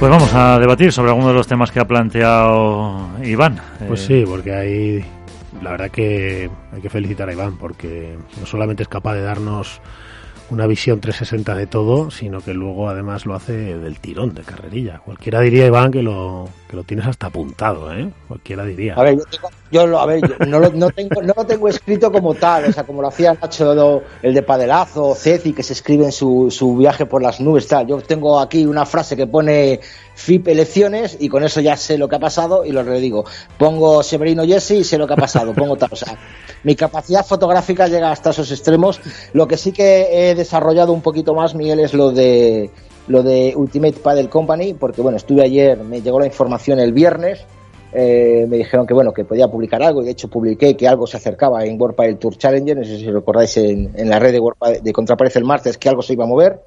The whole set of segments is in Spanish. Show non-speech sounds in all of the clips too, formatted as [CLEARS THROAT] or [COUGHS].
Pues vamos a debatir sobre algunos de los temas que ha planteado Iván. Pues Eh, sí, porque ahí la verdad que hay que felicitar a Iván porque no solamente es capaz de darnos una visión 360 de todo, sino que luego además lo hace del tirón de carrerilla. Cualquiera diría, Iván, que lo, que lo tienes hasta apuntado, ¿eh? Cualquiera diría. A ver, yo, tengo- yo lo, a ver, yo no, lo, no tengo, no lo tengo escrito como tal, o sea, como lo hacía Nacho, el de Padelazo, Ceci, que se escribe en su, su viaje por las nubes, tal. Yo tengo aquí una frase que pone FIP elecciones y con eso ya sé lo que ha pasado y lo redigo. Pongo Severino Jesse y sé lo que ha pasado, pongo tal. O sea, mi capacidad fotográfica llega hasta esos extremos. Lo que sí que he desarrollado un poquito más, Miguel, es lo de lo de Ultimate Paddle Company, porque bueno, estuve ayer, me llegó la información el viernes, eh, me dijeron que bueno, que podía publicar algo, y de hecho publiqué que algo se acercaba en World Paddle Tour Challenger, no sé si recordáis en, la red de, World Padel- de Contraparece el martes que algo se iba a mover,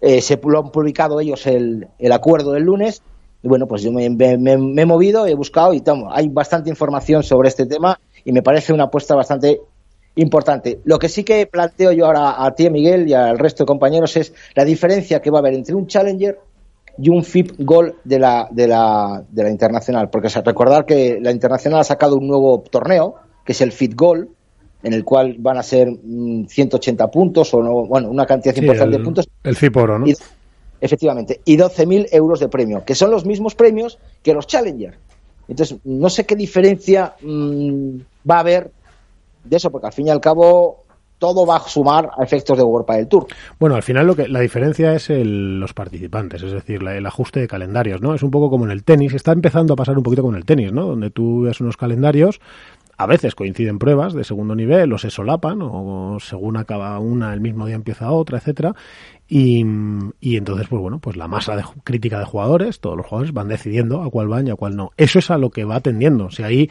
eh, se lo han publicado ellos el, acuerdo del lunes, y bueno, pues yo me, me- me- me he movido, he buscado y tomo, hay bastante información sobre este tema y me parece una apuesta bastante importante. Lo que sí que planteo yo ahora a ti, Miguel, y al resto de compañeros es la diferencia que va a haber entre un Challenger y un FIP Gold de la, de la, de la Internacional. Porque o sea, recordar que la Internacional ha sacado un nuevo torneo, que es el FIP Gold, en el cual van a ser mm, 180 puntos o no, bueno, una cantidad Sí, importante el, de puntos. el Ciporo, ¿no? Y- efectivamente, y 12.000 euros de premio, que son los mismos premios que los Challenger. Entonces, no sé qué diferencia mm, va a haber de eso, porque al fin y al cabo todo va a sumar a efectos de World del Tour. Bueno, al final lo que la diferencia es el- los participantes, es decir, el ajuste de calendarios, ¿no? Es un poco como en el tenis, está empezando a pasar un poquito con el tenis, ¿no? Donde tú ves unos calendarios, a veces coinciden pruebas de segundo nivel o se solapan o según acaba una el mismo día empieza otra, etcétera. Y, entonces, pues bueno, pues la masa de crítica de jugadores, todos los jugadores van decidiendo a cuál van y a cuál no. Eso es a lo que va tendiendo. O sea, ahí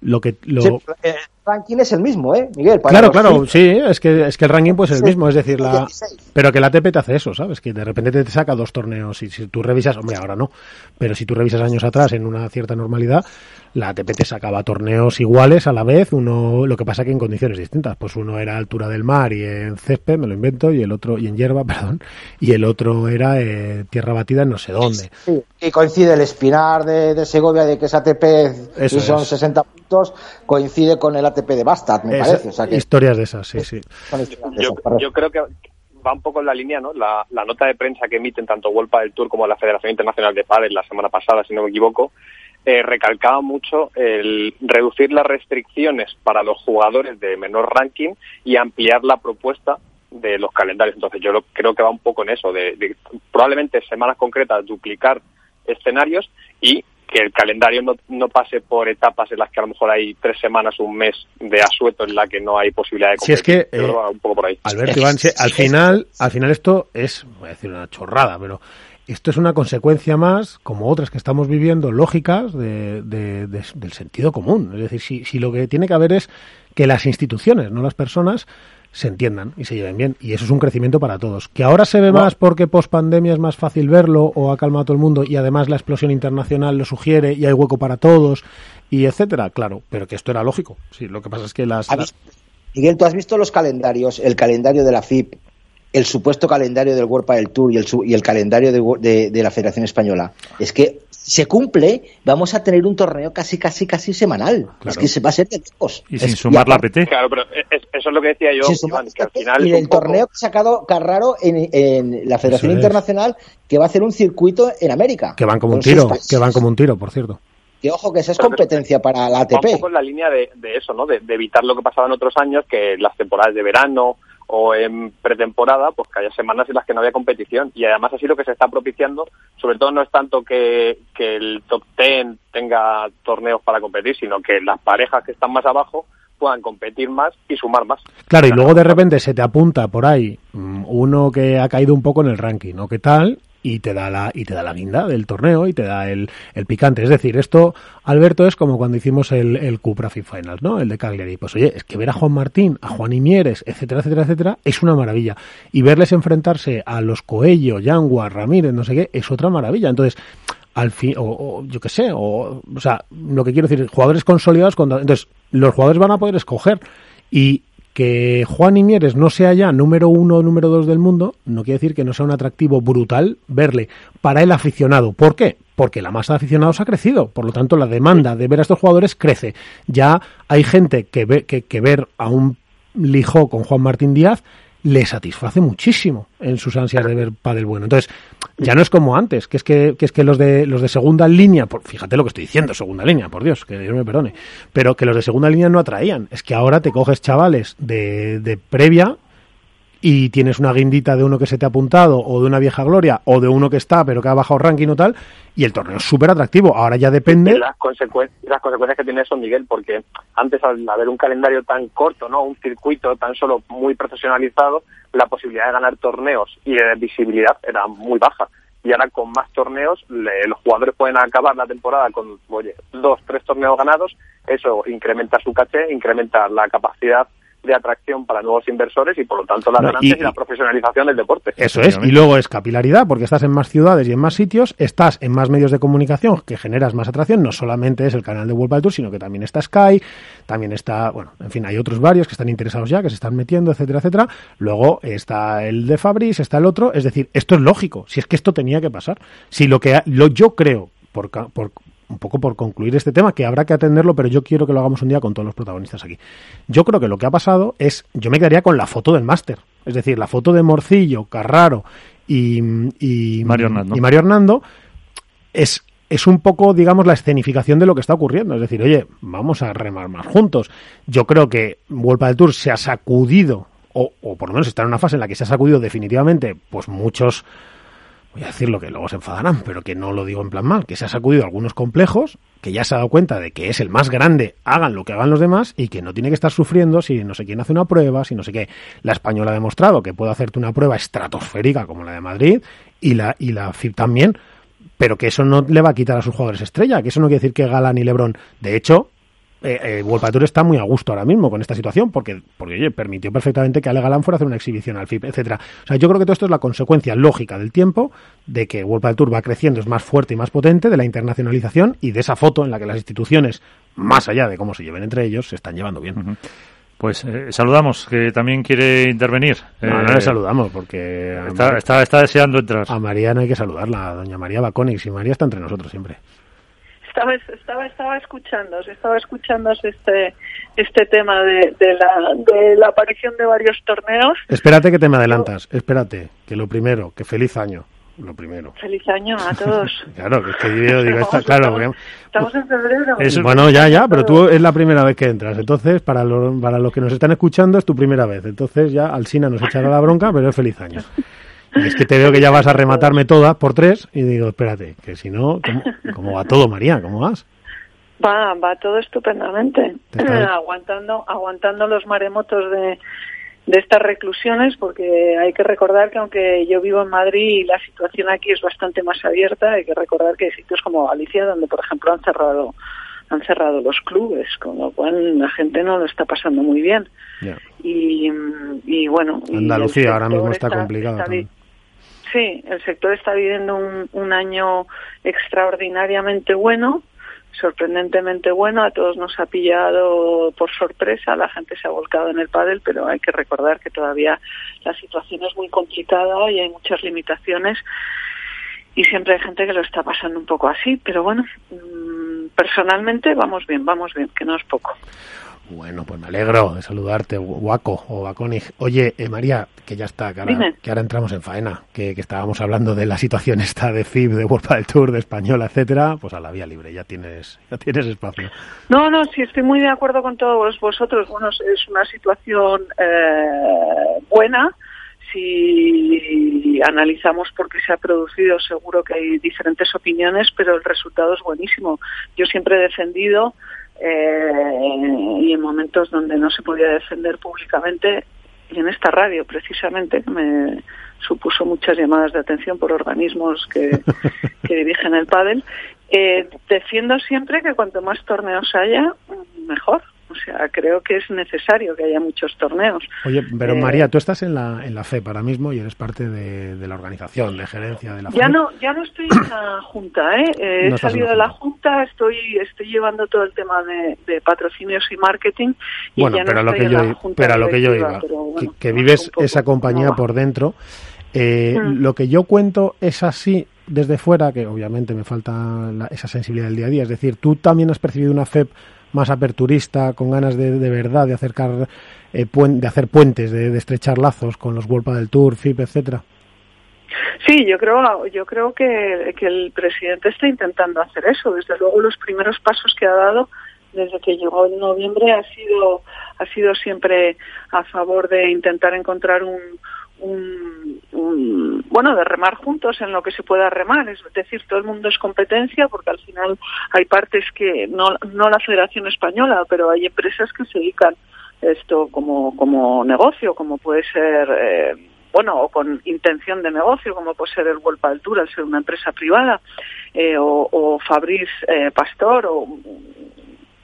lo que lo, Sí, el ranking es el mismo, ¿eh, Miguel? Para Claro, claro, sí, es que, es que el ranking pues es el mismo, es decir, la, 16. pero que la ATP te hace eso, ¿sabes? Que de repente te saca dos torneos y si tú revisas, hombre, ahora no, pero si tú revisas años atrás en una cierta normalidad, la ATP te sacaba torneos iguales a la vez, uno, lo que pasa que en condiciones distintas, pues uno era a altura del mar y en césped, me lo invento, y el otro, y en hierba, [LAUGHS] perdón, y el otro era eh, tierra batida en no sé dónde. Sí, y coincide el Espinar de, de Segovia, de que es ATP, Eso y son es. 60 coincide con el ATP de Bastard, me parece. O sea que historias de esas, sí, sí. Yo, esas, correcto. yo creo que va un poco en la línea, ¿no? La, la nota de prensa que emiten tanto World del Tour como la Federación Internacional de Padel la semana pasada, si no me equivoco, eh, recalcaba mucho el reducir las restricciones para los jugadores de menor ranking y ampliar la propuesta de los calendarios. Entonces yo lo- creo que va un poco en eso, de, de probablemente semanas concretas duplicar escenarios y que el calendario no, no pase por etapas en las que a lo mejor hay tres semanas, un mes de asueto en la que no hay posibilidad de Si es competir. que, eh, un poco por ahí. Alberto Iván, al final, al final esto es, voy a decir una chorrada, pero esto es una consecuencia más, como otras que estamos viviendo, lógicas de, de- de- del sentido común. Es decir, si, si lo que tiene que haber es que las instituciones, no las personas, se entiendan y se lleven bien. Y eso es un crecimiento para todos. Que ahora se ve más porque post pandemia es más fácil verlo o ha calmado a todo el mundo y además la explosión internacional lo sugiere y hay hueco para todos y etcétera. Claro, pero que esto era lógico. Sí, lo que pasa es que las, ¿Has las- visto- Miguel, ¿tú has visto los calendarios? El calendario de la FIP, el supuesto calendario del World del Tour y el, su- y el calendario de, de- de la Federación Española. Es que se cumple, vamos a tener un torneo casi, casi, casi semanal. Es que se va a ser de lejos. Y sin sumar la aparte- PT. Claro, pero es- eso es lo que decía yo, sin sumar Iván, que al final y el poco- torneo que ha sacado Carraro en, en la Federación es. Internacional que va a hacer un circuito en América. que van como un tiro, que van como un tiro, por cierto. Que ojo, que esa es Pero- competencia para la va un ATP. poco en la línea de, de eso, ¿no? De, de evitar lo que pasaba en otros años, que las temporadas de verano o en pretemporada, pues que haya semanas en las que no había competición. Y además así lo que se está propiciando, sobre todo no es tanto que, que el top ten tenga torneos para competir, sino que las parejas que están más abajo puedan competir más y sumar más. Claro, y luego de repente se te apunta por ahí mm, uno que ha caído un poco en el ranking, ¿no? ¿Qué tal? Y te da la y te da la guinda del torneo y te da el, el picante. Es decir, esto, Alberto, es como cuando hicimos el, el Cupra Finals, ¿no? El de Cagliari. Pues oye, es que ver a Juan Martín, a Juan Imieres, etcétera, etcétera, etcétera, es una maravilla. Y verles enfrentarse a los Coello, Yangua, Ramírez, no sé qué, es otra maravilla. Entonces, al fin, o, o yo qué sé, o, o sea, lo que quiero decir, jugadores consolidados, contra, entonces, los jugadores van a poder escoger. Y que Juan Imieres no sea ya número uno o número dos del mundo, no quiere decir que no sea un atractivo brutal verle para el aficionado. ¿Por qué? Porque la masa de aficionados ha crecido, por lo tanto la demanda de ver a estos jugadores crece. Ya hay gente que, ve, que, ver a un Lijó con Juan Martín Díaz le satisface muchísimo en sus ansias de ver pádel bueno. Entonces, ya no es como antes, que es que, que es que los de los de segunda línea, por, fíjate lo que estoy diciendo, segunda línea, por Dios, que Dios me perdone, pero que los de segunda línea no atraían. Es que ahora te coges chavales de, de previa y tienes una guindita de uno que se te ha apuntado o de una vieja gloria o de uno que está pero que ha bajado ranking o tal y el torneo es súper atractivo. Ahora ya depende... Las, las consecuencias que tiene eso, Miguel, porque antes al haber un calendario tan corto, no un circuito tan solo muy profesionalizado, la posibilidad de ganar torneos y de visibilidad era muy baja. Y ahora con más torneos, le, los jugadores pueden acabar la temporada con, oye, dos, tres torneos ganados, eso incrementa su caché, incrementa la capacidad de atracción para nuevos inversores y por lo tanto la No, y- y, la profesionalización del deporte. Eso es, y luego es capilaridad, porque estás en más ciudades y en más sitios, estás en más medios de comunicación que generas más atracción, no solamente es el canal de World Padel Tour, sino que también está Sky, también está, bueno, en fin, hay otros varios que están interesados ya, que se están metiendo, etcétera, etcétera. Luego está el de Fabris, está el otro, es decir, esto es lógico, si es que esto tenía que pasar. Si lo que ha- lo yo creo, por, por un poco por concluir este tema, que habrá que atenderlo, pero yo quiero que lo hagamos un día con todos los protagonistas aquí. Yo creo que lo que ha pasado es, yo me quedaría con la foto del máster, es decir, la foto de Morcillo, Carraro y, y Mario Hernando. y Mario Hernando es, es un poco, digamos, la escenificación de lo que está ocurriendo. Es decir, oye, vamos a remar más juntos. Yo creo que Vuelta del Tour se ha sacudido, o, o por lo menos está en una fase en la que se ha sacudido definitivamente, pues muchos, voy a decirlo que luego se enfadarán, pero que no lo digo en plan mal, que se ha sacudido algunos complejos, que ya se ha dado cuenta de que es el más grande, hagan lo que hagan los demás y que no tiene que estar sufriendo si no sé quién hace una prueba, si no sé qué. La española ha demostrado que puede hacerte una prueba estratosférica como la de Madrid y la, y la FIP también, pero que eso no le va a quitar a sus jugadores estrella, que eso no quiere decir que Galán y Lebron, de hecho, eh, eh, Tour está muy a gusto ahora mismo con esta situación porque, porque oye, permitió perfectamente que Ale Galán fuera a hacer una exhibición al FIP, etcétera. O sea, yo creo que todo esto es la consecuencia lógica del tiempo, de que World Tour va creciendo, es más fuerte y más potente, de la internacionalización y de esa foto en la que las instituciones, más allá de cómo se lleven entre ellos, se están llevando bien. Pues eh, saludamos, que también quiere intervenir. No, Eh, no le saludamos porque Está, Mar- está, está deseando entrar. a María no hay que saludarla, a doña María Bacónix y María está entre nosotros siempre. Estaba, estaba, estaba escuchando, estaba escuchando este, este tema de, de, la, de la aparición de varios torneos. Espérate que te me adelantas, espérate, que lo primero, que feliz año, lo primero. Feliz año a [LAUGHS] todos. Claro, que es que yo digo, está, Estamos- claro, estamos, en febrero. Eso- bueno, ya, ya, pero tú es la primera vez que entras, entonces para, lo- para los que nos están escuchando es tu primera vez, entonces ya Alsina nos echará la bronca, pero es feliz año. Es que te veo que ya vas a rematarme [LAUGHS] todas por tres y digo, espérate, que si no, ¿cómo, cómo va todo, María? ¿Cómo vas? Va, va todo estupendamente. Te está- [CLEARS THROAT] aguantando, aguantando los maremotos de, de estas reclusiones, porque hay que recordar que aunque yo vivo en Madrid y la situación aquí es bastante más abierta, hay que recordar que hay sitios como Galicia donde, por ejemplo, han cerrado han cerrado los clubes, con lo cual la gente no lo está pasando muy bien. Y, y bueno. Andalucía ahora mismo está complicado está vi- también. Sí, el sector está viviendo un, año extraordinariamente bueno, sorprendentemente bueno. A todos nos ha pillado por sorpresa, la gente se ha volcado en el pádel, pero hay que recordar que todavía la situación es muy complicada y hay muchas limitaciones y siempre hay gente que lo está pasando un poco así, pero bueno, mm, personalmente vamos bien, vamos bien, que no es poco. Bueno, pues me alegro de saludarte, Guaco o Bacónig. Oye, eh, María, que ya está, que ahora, que ahora entramos en faena, que, que estábamos hablando de la situación [LAUGHS] esta de FIB, de World del Tour, de Española, etcétera, pues a la vía libre, ya tienes, ya tienes espacio. No, no, sí, estoy muy de acuerdo con todos vosotros. Bueno, es una situación eh, buena. Si analizamos por qué se ha producido, seguro que hay diferentes opiniones, pero el resultado es buenísimo. Yo siempre he defendido, eh, y en momentos donde no se podía defender públicamente, y en esta radio precisamente, me, supuso muchas llamadas de atención por organismos que, [LAUGHS] que dirigen el pádel. Eh, defiendo siempre que cuanto más torneos haya, mejor. O sea, creo que es necesario que haya muchos torneos. Oye, pero Eh, María, tú estás en la, en la FEP ahora mismo y eres parte de, de la organización, de gerencia de la Ya FEP. no, ya no estoy en la junta, ¿eh? Eh, No he salido de la junta. estoy, estoy llevando todo el tema de, de patrocinios y marketing. Y Bueno, ya no pero a lo que yo, la i- junta pero a lo que yo iba, pero bueno, que, vives poco esa compañía por dentro. Eh, Mm. Lo que yo cuento es así desde fuera, que obviamente me falta la- esa sensibilidad del día a día. Es decir, tú también has percibido una FEP más aperturista, con ganas de, de verdad de acercar, eh, puen- de hacer puentes, de, estrechar lazos con los World del Tour, FIP, etcétera. Sí, yo creo, yo creo que, que el presidente está intentando hacer eso. Desde luego, los primeros pasos que ha dado desde que llegó en noviembre ha sido, ha sido siempre a favor de intentar encontrar un, un, bueno, de remar juntos en lo que se pueda remar. Es decir, todo el mundo es competencia porque al final hay partes que, no, no la Federación Española, pero hay empresas que se dedican esto como, como negocio, como puede ser, eh, bueno, o con intención de negocio, como puede ser el World Padel Tour, al ser una empresa privada, eh, o, o Fabrice eh, Pastor, o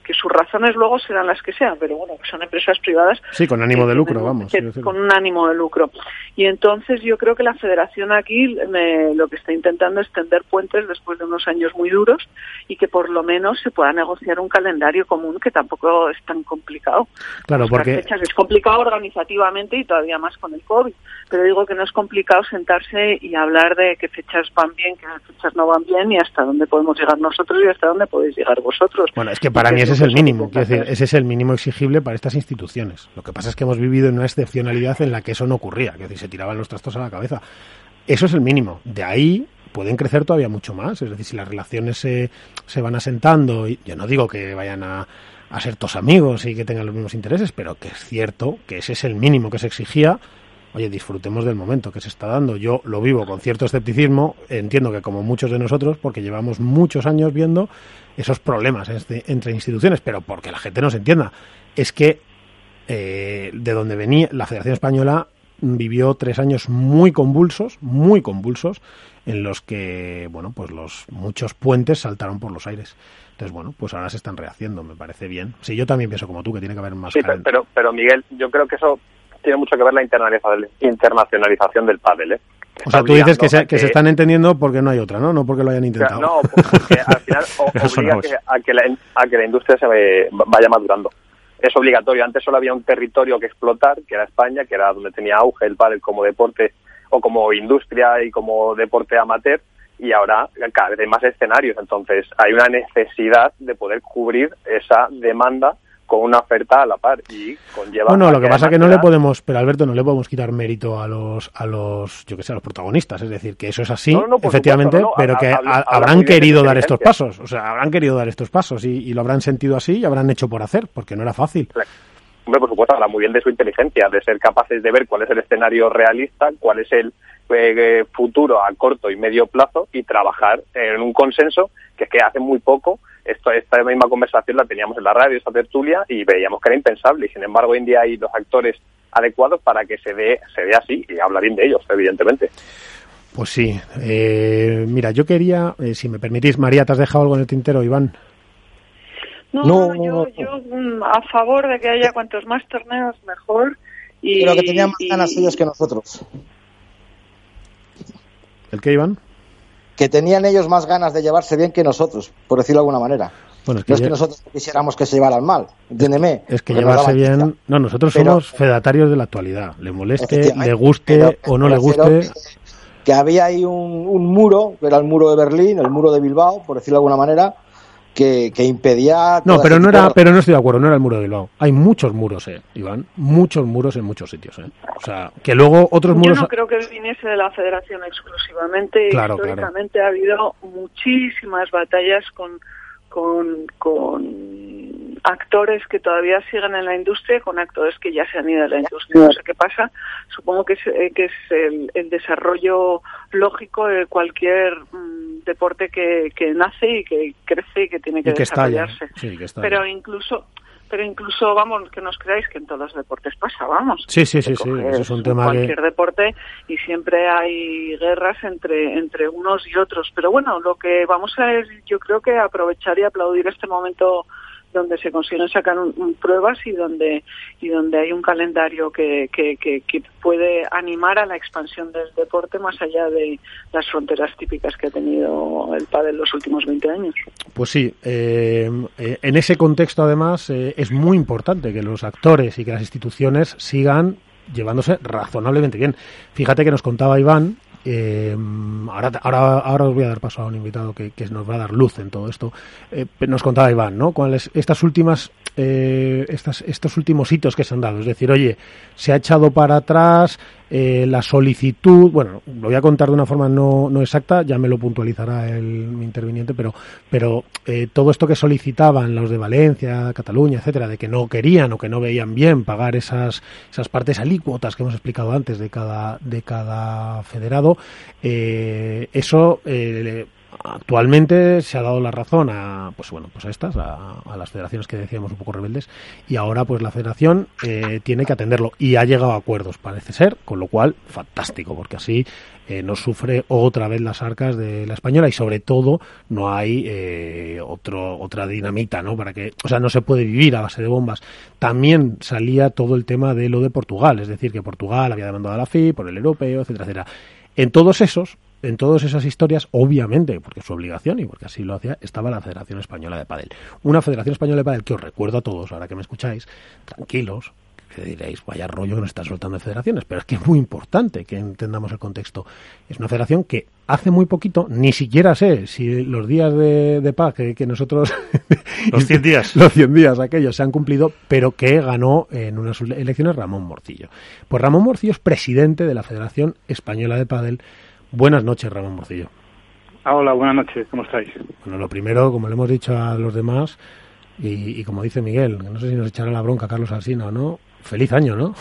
que sus razones luego serán las que sean, pero bueno, son empresas privadas Sí, con ánimo de lucro, vamos. que- con un ánimo de lucro. Y entonces yo creo que la federación aquí me- lo que está intentando es tender puentes después de unos años muy duros y que por lo menos se pueda negociar un calendario común que tampoco es tan complicado. Claro, Buscar porque fechas es complicado organizativamente y todavía más con el COVID, pero digo que no es complicado sentarse y hablar de qué fechas van bien, qué fechas no van bien y hasta dónde podemos llegar nosotros y hasta dónde podéis llegar vosotros. Bueno, es que para mí es ese es el que mínimo, quiero decir, ese es el mínimo exigible para estas instituciones. Lo que pasa es que hemos vivido en una excepcionalidad en la que eso no ocurría, decir, se tiraban los trastos a la cabeza. Eso es el mínimo. De ahí pueden crecer todavía mucho más, es decir, si las relaciones se, se van asentando, y yo no digo que vayan a, a ser todos amigos y que tengan los mismos intereses, pero que es cierto que ese es el mínimo que se exigía. Oye, disfrutemos del momento que se está dando. Yo lo vivo con cierto escepticismo, entiendo que como muchos de nosotros, porque llevamos muchos años viendo esos problemas este- entre instituciones, pero porque la gente no se entienda. Es que eh, de donde venía la Federación Española vivió tres años muy convulsos, muy convulsos, en los que, bueno, pues los muchos puentes saltaron por los aires. Entonces, bueno, pues ahora se están rehaciendo, me parece bien. Sí, yo también pienso como tú, que tiene que haber más Sí, pero, pero, pero, Miguel, yo creo que eso tiene mucho que ver la internacionalización del pádel, ¿eh? O sea, tú dices que se, que se están entendiendo porque no hay otra, ¿no? No porque lo hayan intentado. No, porque al final [LAUGHS] obliga a que, es. a, que la, a que la industria se vaya madurando. Es obligatorio. Antes solo había un territorio que explotar, que era España, que era donde tenía auge el pádel como deporte o como industria y como deporte amateur, y ahora cada vez hay más escenarios. Entonces hay una necesidad de poder cubrir esa demanda con una oferta a la par y conlleva... Bueno, a lo que pasa es que no le podemos, pero Alberto, no le podemos quitar mérito a los, a los, yo que sé, a los protagonistas. Es decir, que eso es así, No, no, por efectivamente, supuesto, no, no, pero que habla habrán querido dar estos pasos. O sea, habrán querido dar estos pasos y, y lo habrán sentido así y habrán hecho por hacer, porque no era fácil. Hombre, por supuesto, habla muy bien de su inteligencia, de ser capaces de ver cuál es el escenario realista, cuál es el eh, futuro a corto y medio plazo y trabajar en un consenso que es que hace muy poco esto, esta misma conversación la teníamos en la radio, esta tertulia, y veíamos que era impensable. Y sin embargo, hoy en día hay los actores adecuados para que se dé, se dé así y habla bien de ellos, evidentemente. Pues sí. Eh, mira, yo quería, eh, si me permitís, María, ¿te has dejado algo en el tintero, Iván? No, No, no, no, yo, no. yo mm, a favor de que haya cuantos más torneos mejor. Y, Pero que tenían más y- ganas ellos que nosotros. ¿El qué, Iván? Que tenían ellos más ganas de llevarse bien que nosotros, por decirlo de alguna manera. Bueno, es que, No es que nosotros quisiéramos que se llevaran mal, entiéndeme. es que llevarse bien... No, nosotros Pero- somos fedatarios de la actualidad. Le moleste, le guste pero o no le guste... Que, que había ahí un, un muro, que era el muro de Berlín, el muro de Bilbao, por decirlo de alguna manera, que, que impedía. No, pero no era, de- pero no estoy de acuerdo, no era el muro de Bilbao. Hay muchos muros, eh, Iván, muchos muros en muchos sitios, eh. O sea, que luego otros Yo muros no creo que viniese de la federación exclusivamente. Claro, Históricamente ha habido muchísimas batallas con, con, con actores que todavía siguen en la industria, con actores que ya se han ido de la industria. No sé qué pasa. Supongo que es, eh, que es el, el desarrollo lógico de cualquier mm, deporte que, que nace y que crece y que tiene que y que estalla. desarrollarse. Sí, que estalla. Pero incluso pero incluso, vamos, que nos creáis que en todos los deportes pasa, vamos. Sí, sí, sí, sí, eso es un tema cualquier que... deporte y siempre hay guerras entre, entre unos y otros. Pero bueno, lo que vamos a es, yo creo que aprovechar y aplaudir este momento donde se consiguen sacar un- pruebas y donde y donde hay un calendario que, que, puede animar a la expansión del deporte más allá de las fronteras típicas que ha tenido el pádel los últimos 20 años. Pues sí, eh, eh, en ese contexto además eh, es muy importante que los actores y que las instituciones sigan llevándose razonablemente bien. Fíjate que nos contaba Iván, eh, ahora, ahora, ahora os voy a dar paso a un invitado que, nos va a dar luz en todo esto. Eh, nos contaba Iván, ¿no? Cuáles estas últimas, eh, estas, estos últimos hitos que se han dado. Es decir, oye, se ha echado para atrás eh, la solicitud. Bueno, lo voy a contar de una forma no, no exacta, ya me lo puntualizará el mi interviniente, pero, pero eh, todo esto que solicitaban los de Valencia, Cataluña, etcétera, de que no querían o que no veían bien pagar esas, esas partes alícuotas que hemos explicado antes de cada, de cada federado, eh, eso actualmente se ha dado la razón a pues bueno pues a estas a, a las federaciones que decíamos un poco rebeldes y ahora pues la federación eh, tiene que atenderlo y ha llegado a acuerdos parece ser con lo cual fantástico porque así eh, no sufre otra vez las arcas de la española y sobre todo no hay eh, otro otra dinamita no para que o sea no se puede vivir a base de bombas. También salía todo el tema de lo de Portugal es decir que Portugal había demandado a la FI por el europeo etcétera etcétera. En todos esos en todas esas historias, obviamente, porque es su obligación y porque así lo hacía, estaba la Federación Española de Padel. Una Federación Española de Padel que os recuerdo a todos, ahora que me escucháis, tranquilos, que diréis, vaya rollo que nos está soltando de federaciones, pero es que es muy importante que entendamos el contexto. Es una federación que hace muy poquito, ni siquiera sé si los días de, de paz que, que nosotros... [LAUGHS] Los 100 días. [LAUGHS] los 100 días aquellos se han cumplido, pero que ganó en unas elecciones Ramón Morcillo. Pues Ramón Morcillo es presidente de la Federación Española de Padel. Buenas noches, Ramón Morcillo. Ah, hola, buenas noches, ¿cómo estáis? Bueno, lo primero, como le hemos dicho a los demás, y, y como dice Miguel, que no sé si nos echará la bronca Carlos Alsina o no, feliz año, ¿no?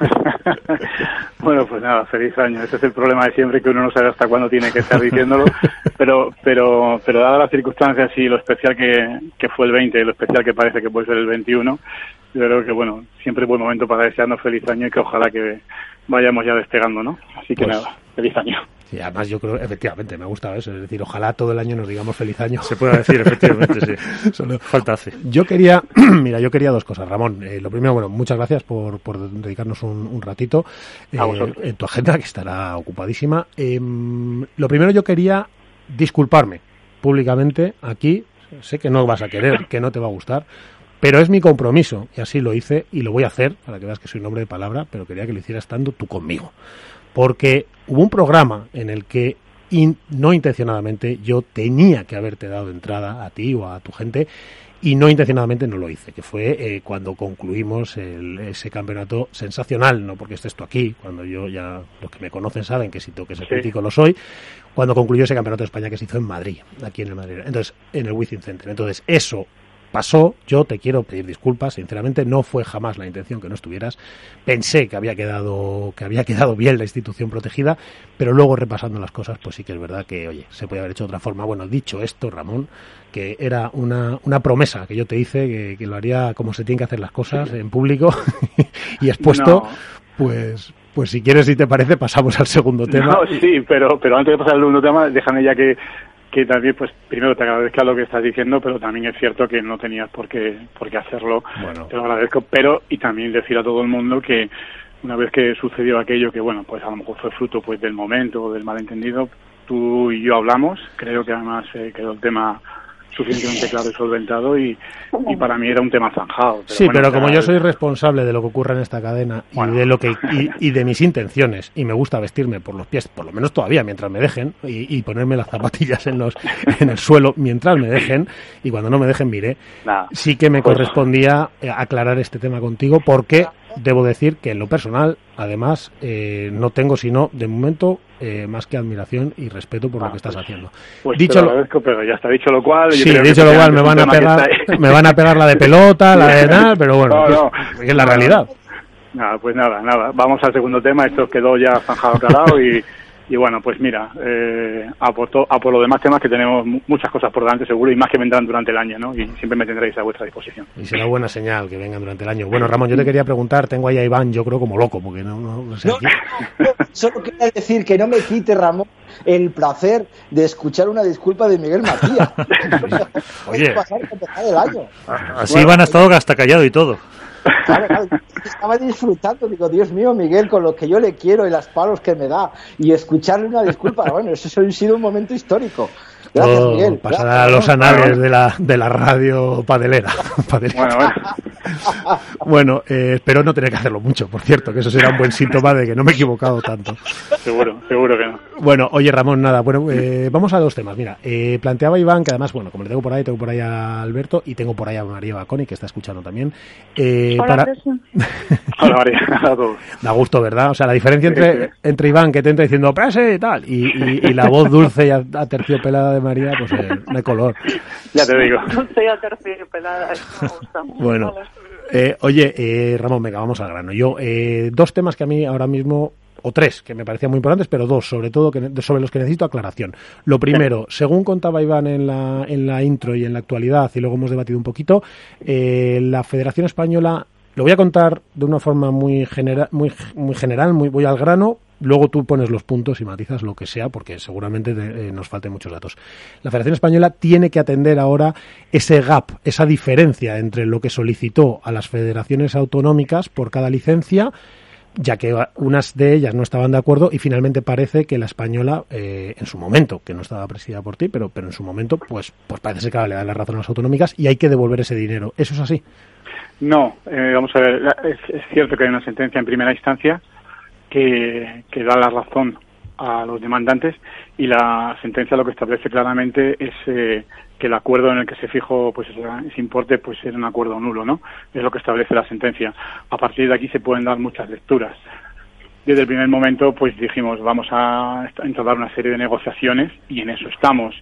[LAUGHS] bueno, pues nada, feliz año. Ese es el problema de siempre, que uno no sabe hasta cuándo tiene que estar diciéndolo, [LAUGHS] pero pero pero dadas las circunstancias y lo especial que, que fue el 20 y lo especial que parece que puede ser el 21, yo creo que, bueno, siempre es buen momento para desearnos feliz año y que ojalá que vayamos ya despegando, ¿no? Así que Pues- nada, feliz año. Y además yo creo, efectivamente, me ha gustado eso, es decir, ojalá todo el año nos digamos feliz año. Se puede decir, efectivamente, sí. [LAUGHS] Solo- Falta hace. Yo quería, [CLEARS THROAT] mira, yo quería dos cosas, Ramón. Eh, lo primero, bueno, muchas gracias por, por dedicarnos un, un ratito eh, en tu agenda, que estará ocupadísima. Em, lo primero, yo quería disculparme públicamente aquí. Sé que no vas a querer, que no te va a gustar, pero es mi compromiso, y así lo hice, y lo voy a hacer, para que veas que soy un hombre de palabra, pero quería que lo hiciera estando tú conmigo. Porque hubo un programa en el que in- no intencionadamente yo tenía que haberte dado entrada a ti o a tu gente y no intencionadamente no lo hice, que fue eh, cuando concluimos el- ese campeonato sensacional, no porque estés tú aquí, cuando yo ya, los que me conocen saben que si tengo que ser Sí. crítico lo soy, cuando concluyó ese campeonato de España que se hizo en Madrid, aquí en el Madrid, entonces en el Wizzing Center. Entonces eso pasó, yo te quiero pedir disculpas, sinceramente no fue jamás la intención que no estuvieras. Pensé que había quedado que había quedado bien la institución protegida, pero luego repasando las cosas, pues sí que es verdad que, oye, se podía haber hecho de otra forma. Bueno, dicho esto, Ramón, que era una, una promesa que yo te hice, que, que lo haría como se tienen que hacer las cosas en público [LAUGHS] y expuesto, No. pues pues si quieres, si te parece, pasamos al segundo tema. No, sí, pero, pero antes de pasar al segundo tema, déjame ya que, que también, pues primero te agradezca lo que estás diciendo, pero también es cierto que no tenías por qué, por qué hacerlo. Bueno. Te lo agradezco, pero y también decir a todo el mundo que una vez que sucedió aquello que, bueno, pues a lo mejor fue fruto pues del momento o del malentendido, tú y yo hablamos, creo que además eh, quedó el tema suficientemente [LAUGHS] claro y solventado y, y para mí era un tema zanjado. sí, bueno, pero como yo soy responsable de lo que ocurre en esta cadena Bueno. y de lo que y, [LAUGHS] y de mis intenciones y me gusta vestirme por los pies, por lo menos todavía mientras me dejen y, y ponerme las zapatillas en los [LAUGHS] en el suelo mientras me dejen y cuando no me dejen mire, Nada. sí que me Pues- correspondía eh, aclarar este tema contigo porque debo decir que en lo personal, además, eh, no tengo sino de momento eh, más que admiración y respeto por lo Ah, que estás pues- haciendo. Pues Dicho te lo agradezco, pero ya está dicho lo cual. Sí, dicho lo cual, me van a pegar, me van a pegar la de pelota, la de [LAUGHS] nada, pero bueno, No, es- la realidad. Nada, pues nada, nada. Vamos al segundo tema. Esto quedó ya zanjado, aclarado y, y bueno, pues mira, eh, a, por to- a por los demás temas que tenemos mu- muchas cosas por delante seguro y más que vendrán durante el año, ¿no? Y siempre me tendréis a vuestra disposición. Y será buena señal que vengan durante el año. Bueno, Ramón, yo te quería preguntar, tengo ahí a Iván, yo creo como loco, porque no, no, no sé, No, aquí- no, no, solo quería decir que no me quite, Ramón, el placer de escuchar una disculpa de Miguel Matías. [LAUGHS] Oye. Puede pasar el año. Así Iván ha estado hasta callado y todo. Claro, claro, estaba disfrutando, digo, Dios mío, Miguel, con lo que yo le quiero y las palos que me da, y escucharle una disculpa, bueno, eso ha sido un momento histórico. Gracias, Miguel. pasará a los anales de la, de la radio padelera. [LAUGHS] Padelera. Bueno, bueno. [LAUGHS] Bueno, eh, espero no tener que hacerlo mucho, por cierto, que eso será un buen síntoma de que no me he equivocado tanto. Seguro, seguro que no. Bueno, oye Ramón, nada, bueno, eh, vamos a dos temas. Mira, eh, planteaba Iván, que además, bueno, como le tengo por ahí, tengo por ahí a Alberto y tengo por ahí a María Baconi, que está escuchando también. Eh, Hola, para-. [LAUGHS] Hola, María, a todos. Da gusto, ¿verdad? O sea, la diferencia entre, entre Iván, que te entra diciendo prese y tal, y, y- y la voz dulce y aterciopelada de María, pues eh, no hay color. Ya te digo. Dulce y aterciopelada, eso me gusta mucho. Bueno, Vale. Eh, oye, eh, Ramón, venga, vamos al grano. Yo, eh, dos temas que a mí ahora mismo, o tres, que me parecían muy importantes, pero dos, sobre todo, que, sobre los que necesito aclaración. Lo primero, según contaba Iván en la, en la intro y en la actualidad, y luego hemos debatido un poquito, eh, la Federación Española, lo voy a contar de una forma muy, genera- muy, muy general, muy voy al grano, luego tú pones los puntos y matizas lo que sea, porque seguramente te- eh, nos falten muchos datos. La Federación Española tiene que atender ahora ese gap, esa diferencia entre lo que solicitó a las federaciones autonómicas por cada licencia, ya que unas de ellas no estaban de acuerdo y finalmente parece que la española, eh, en su momento, que no estaba presidida por ti, pero, pero en su momento, pues, pues parece que le da la razón a las autonómicas y hay que devolver ese dinero. ¿Eso es así? No, eh, vamos a ver, es, es cierto que hay una sentencia en primera instancia que, que da la razón a los demandantes y la sentencia lo que establece claramente es eh, que el acuerdo en el que se fijó pues ese, importe pues era un acuerdo nulo, ¿no? Es lo que establece la sentencia. A partir de aquí se pueden dar muchas lecturas. Desde el primer momento pues dijimos vamos a entablar una serie de negociaciones y en eso estamos.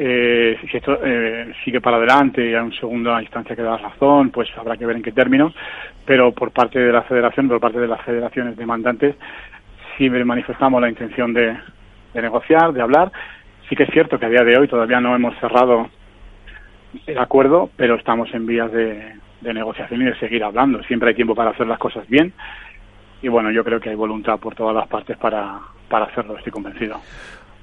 Eh, si esto eh, sigue para adelante y hay una segunda instancia que da razón, pues habrá que ver en qué términos, pero por parte de la federación, por parte de las federaciones demandantes, sí manifestamos la intención de, de negociar, de hablar. Sí que es cierto que a día de hoy todavía no hemos cerrado el acuerdo, pero estamos en vías de, de negociación y de seguir hablando. Siempre hay tiempo para hacer las cosas bien y bueno, yo creo que hay voluntad por todas las partes para, para hacerlo, estoy convencido.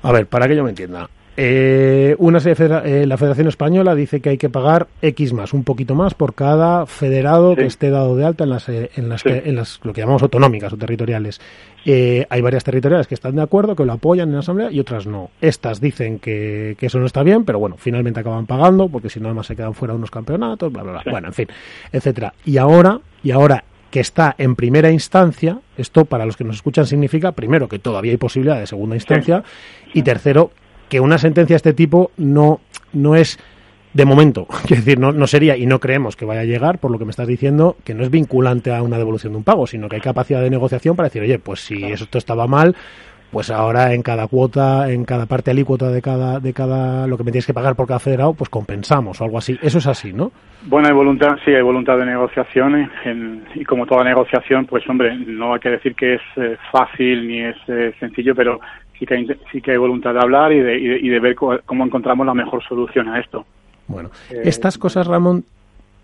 A ver, para que yo me entienda. Eh, una eh, la Federación Española dice que hay que pagar X más, un poquito más por cada federado que esté dado de alta en las, eh, en las, Sí. que- en las lo que llamamos autonómicas o territoriales. Eh, hay varias territoriales que están de acuerdo, que lo apoyan en la Asamblea y otras no. Estas dicen que, que eso no está bien, pero bueno, finalmente acaban pagando porque si no además se quedan fuera unos campeonatos, bla, bla, bla. Sí. Bueno, en fin, etcétera. Y ahora, y ahora que está en primera instancia, esto para los que nos escuchan significa, primero, que todavía hay posibilidad de segunda instancia, y tercero, que una sentencia de este tipo no, no es de momento, [LAUGHS] quiero decir, no, no sería, y no creemos que vaya a llegar, por lo que me estás diciendo, que no es vinculante a una devolución de un pago, sino que hay capacidad de negociación para decir, oye, pues si esto estaba mal, pues ahora en cada cuota, en cada parte alícuota de cada, de cada, lo que me tienes que pagar por cada federado, pues compensamos o algo así. Eso es así, ¿no? Bueno, hay voluntad, sí, hay voluntad de negociación en- y como toda negociación, pues hombre, no hay que decir que es eh, fácil ni es eh, sencillo, pero sí que, hay, sí que hay voluntad de hablar y de, y de, y de ver cómo encontramos la mejor solución a esto. Bueno, Eh, estas cosas, Ramón,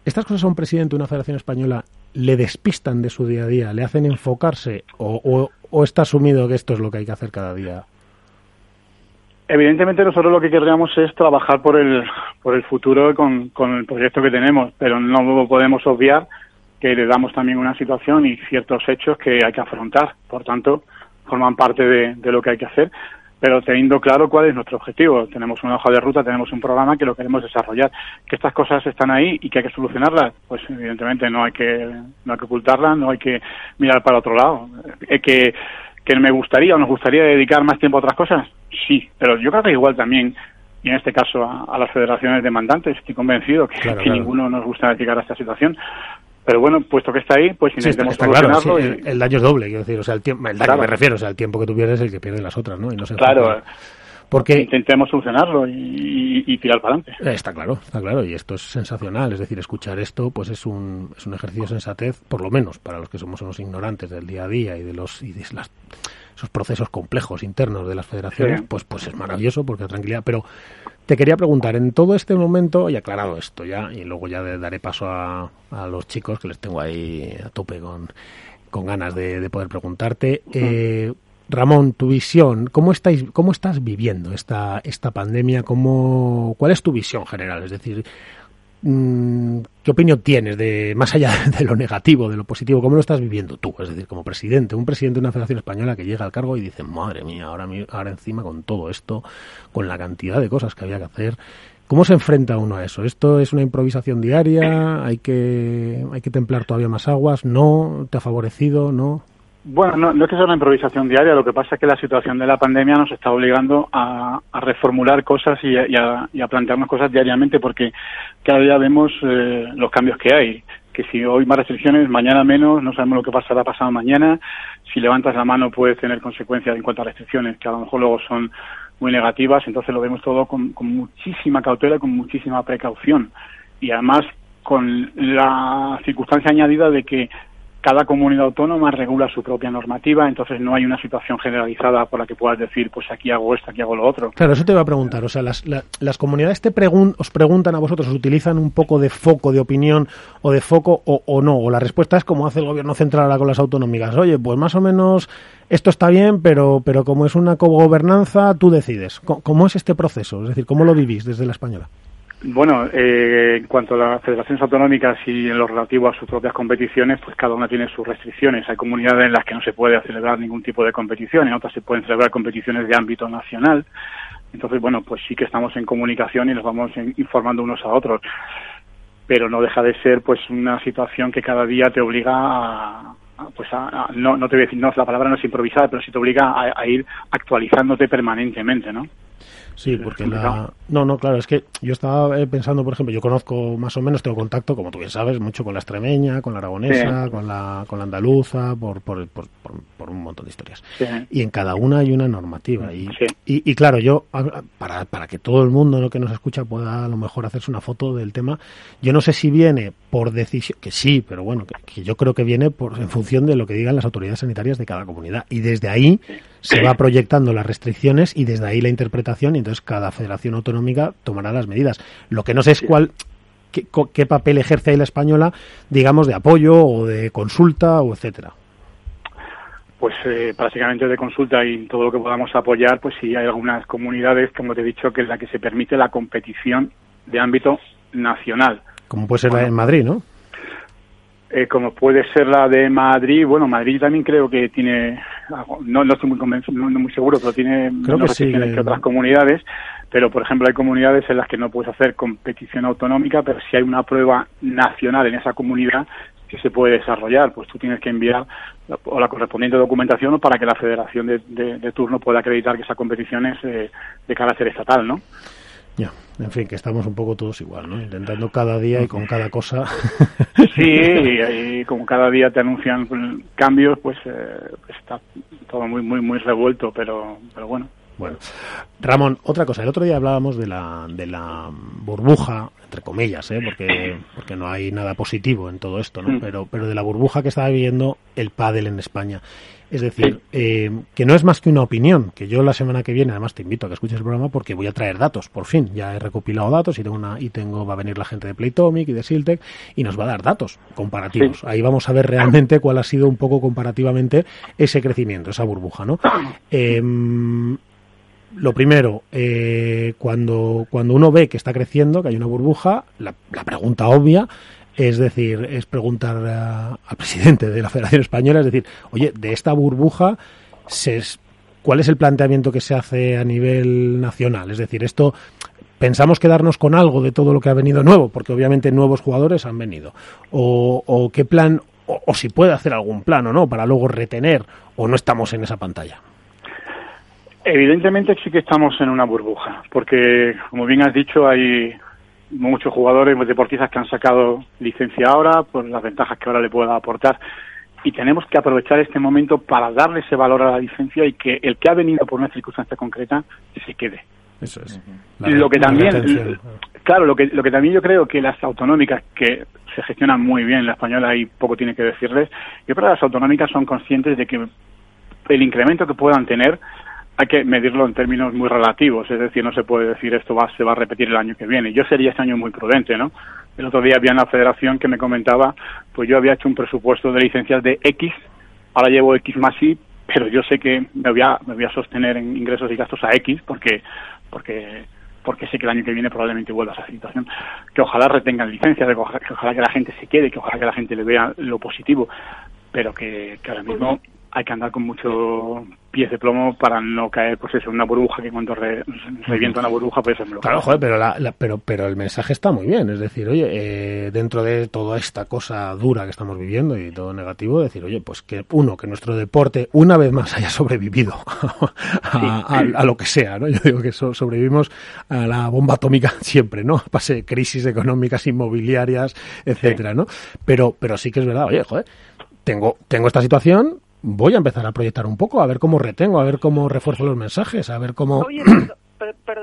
estas cosas a un presidente de una federación española le despistan de su día a día, le hacen enfocarse o, o- o está asumido que esto es lo que hay que hacer cada día. Evidentemente nosotros lo que querríamos es trabajar por el, por el futuro con, con el proyecto que tenemos, pero no podemos obviar que le damos también una situación y ciertos hechos que hay que afrontar. Por tanto, forman parte de, de lo que hay que hacer, pero teniendo claro cuál es nuestro objetivo. Tenemos una hoja de ruta, tenemos un programa que lo queremos desarrollar. Que estas cosas están ahí y que hay que solucionarlas, pues evidentemente no hay que, no hay que ocultarlas, no hay que mirar para otro lado. Eh, que, que me gustaría o nos gustaría dedicar más tiempo a otras cosas, sí, pero yo creo que igual también y en este caso a, a las federaciones demandantes. Estoy convencido que, Claro, que claro. ninguno nos gusta llegar a esta situación. Pero bueno, puesto que está ahí, pues Sí, está, intentemos está claro, sí, solucionarlo. y- el, el daño es doble, quiero decir, o sea, el tiempo, el daño Claro. me refiero, o sea, el tiempo que tú pierdes es el que pierden las otras, ¿no? Y no se Claro. Porque intentemos solucionarlo y, y, tirar para adelante. Está claro, está claro, y esto es sensacional. Es decir, escuchar esto, pues es un, es un ejercicio de sensatez, por lo menos para los que somos unos ignorantes del día a día y de los y de las, esos procesos complejos internos de las federaciones, pues, pues es maravilloso porque tranquilidad. Pero te quería preguntar, en todo este momento, y aclarado esto ya, y luego ya daré paso a, a los chicos que les tengo ahí a tope con, con ganas de, de poder preguntarte. Eh, Ramón, tu visión, ¿cómo estáis, cómo estás viviendo esta, esta pandemia? ¿Cómo, ¿Cuál es tu visión general? Es decir, ¿qué opinión tienes de, más allá [LAUGHS] de lo negativo, de lo positivo, cómo lo estás viviendo tú? Es decir, como presidente, un presidente de una federación española que llega al cargo y dice, madre mía, ahora, ahora encima con todo esto, con la cantidad de cosas que había que hacer, ¿Cómo se enfrenta uno a eso? ¿Esto es una improvisación diaria? ¿Hay que, hay que templar todavía más aguas? ¿No? ¿Te ha favorecido? ¿No? Bueno, no, no, es que sea una improvisación diaria, lo que pasa es que la situación de la pandemia nos está obligando a, reformular cosas y a, y, a, plantearnos cosas diariamente porque cada día vemos eh, los cambios que hay. Que si hoy más restricciones, mañana menos, no sabemos lo que pasará pasado mañana. Si levantas la mano puede tener consecuencias en cuanto a restricciones que a lo mejor luego son muy negativas, entonces lo vemos todo con, con muchísima cautela y con muchísima precaución. Y además con la circunstancia añadida de que cada comunidad autónoma regula su propia normativa, entonces no hay una situación generalizada por la que puedas decir, pues aquí hago esto, aquí hago lo otro. Claro, eso te iba a preguntar. O sea, las, la, las comunidades te os preguntan a vosotros, ¿os utilizan un poco de foco de opinión o de foco o, o, no? O la respuesta es como hace el gobierno central ahora con las autonómicas. Oye, pues más o menos esto está bien, pero, pero como es una cogobernanza, tú decides. ¿Cómo, ¿Cómo es este proceso? Es decir, ¿cómo lo vivís desde la española? Bueno, eh, en cuanto a las federaciones autonómicas y en lo relativo a sus propias competiciones, pues cada una tiene sus restricciones. Hay comunidades en las que no se puede celebrar ningún tipo de competición, en otras se pueden celebrar competiciones de ámbito nacional. Entonces, bueno, pues sí que estamos en comunicación y nos vamos informando unos a otros. Pero no deja de ser, pues, una situación que cada día te obliga a, pues a, no, te voy a decir, no, la palabra no es improvisar, pero sí te obliga a, a ir actualizándote permanentemente, ¿no? Sí, porque la... No, no, claro, es que yo estaba pensando, por ejemplo, yo conozco más o menos, tengo contacto, como tú bien sabes, mucho con la extremeña, con la aragonesa, sí. con, la, con la andaluza, por, por, por, por, un montón de historias. Sí. Y en cada una hay una normativa. Y, sí. y, y, claro, yo, para, para que todo el mundo ¿no? que nos escucha pueda a lo mejor hacerse una foto del tema, yo no sé si viene por decisión, que sí, pero bueno, que, que yo creo que viene por, en función de lo que digan las autoridades sanitarias de cada comunidad. Y desde ahí se va proyectando las restricciones y desde ahí la interpretación y entonces cada federación autonómica tomará las medidas. Lo que no sé es cuál qué, qué papel ejerce ahí la española, digamos, de apoyo o de consulta o etcétera. Pues eh, básicamente de consulta y todo lo que podamos apoyar, pues sí hay algunas comunidades, como te he dicho, que es la que se permite la competición de ámbito nacional. Como puede ser bueno, la en Madrid, ¿no? Eh, como puede ser la de Madrid, bueno, Madrid también creo que tiene, no, no estoy muy no, no muy seguro, pero tiene creo menos que restricciones sí, que otras comunidades, pero por ejemplo hay comunidades en las que no puedes hacer competición autonómica, pero si hay una prueba nacional en esa comunidad que se puede desarrollar, pues tú tienes que enviar la, o la correspondiente documentación para que la federación de, de, de turno pueda acreditar que esa competición es eh, de carácter estatal, ¿no? Ya, en fin, que estamos un poco todos igual, ¿no? Intentando cada día y con cada cosa. [LAUGHS] sí, [LAUGHS] y, y, como cada día te anuncian cambios, pues, eh, pues está todo muy, muy, muy revuelto, pero, pero bueno. Bueno, Ramón, otra cosa. El otro día hablábamos de la, de la burbuja, entre comillas, ¿eh? porque, porque no hay nada positivo en todo esto, ¿no? Mm. Pero, pero de la burbuja que estaba viviendo el pádel en España. Es decir, eh, que no es más que una opinión, que yo la semana que viene, además te invito a que escuches el programa porque voy a traer datos, por fin. Ya he recopilado datos y tengo una, y tengo, va a venir la gente de Playtomic y de Siltec y nos va a dar datos comparativos. Sí. Ahí vamos a ver realmente cuál ha sido un poco comparativamente ese crecimiento, esa burbuja, ¿no? [COUGHS] Eh, lo primero, eh, cuando, cuando uno ve que está creciendo, que hay una burbuja, la, la pregunta obvia es decir, es preguntar a, al presidente de la Federación Española, es decir, oye, de esta burbuja, se, ¿cuál es el planteamiento que se hace a nivel nacional? Es decir, esto pensamos quedarnos con algo de todo lo que ha venido nuevo, porque obviamente nuevos jugadores han venido. O, o qué plan, o, o si puede hacer algún plan o no, para luego retener, o no estamos en esa pantalla. Evidentemente sí que estamos en una burbuja, porque como bien has dicho hay muchos jugadores, deportistas que han sacado licencia ahora, por las ventajas que ahora le pueda aportar. y tenemos que aprovechar este momento para darle ese valor a la licencia y que el que ha venido por una circunstancia concreta se quede. Eso es. lo que también, claro, lo que, lo que también yo creo que las autonómicas que se gestionan muy bien, la española y poco tiene que decirles, yo creo que las autonómicas son conscientes de que el incremento que puedan tener hay que medirlo en términos muy relativos, es decir, no se puede decir esto va, se va a repetir el año que viene. Yo sería este año muy prudente, ¿no? El otro día había una federación que me comentaba, pues yo había hecho un presupuesto de licencias de X, ahora llevo X más Y, pero yo sé que me voy a, me voy a sostener en ingresos y gastos a X porque, porque porque sé que el año que viene probablemente vuelva a esa situación. Que ojalá retengan licencias, que ojalá que la gente se quede, que ojalá que la gente le vea lo positivo, pero que ahora mismo hay que andar con mucho pies de plomo para no caer pues eso una burbuja que cuando re, revienta una burbuja pues me lo claro joder pero la, pero pero el mensaje está muy bien es decir oye eh, dentro de toda esta cosa dura que estamos viviendo y todo negativo decir oye pues que uno que nuestro deporte una vez más haya sobrevivido [LAUGHS] a, lo que sea no [LAUGHS] yo digo que sobrevivimos a la bomba atómica [LAUGHS] siempre no pase crisis económicas inmobiliarias etcétera no pero pero sí que es verdad oye joder tengo tengo esta situación voy a empezar a proyectar un poco, a ver cómo retengo, a ver cómo refuerzo los mensajes, a ver cómo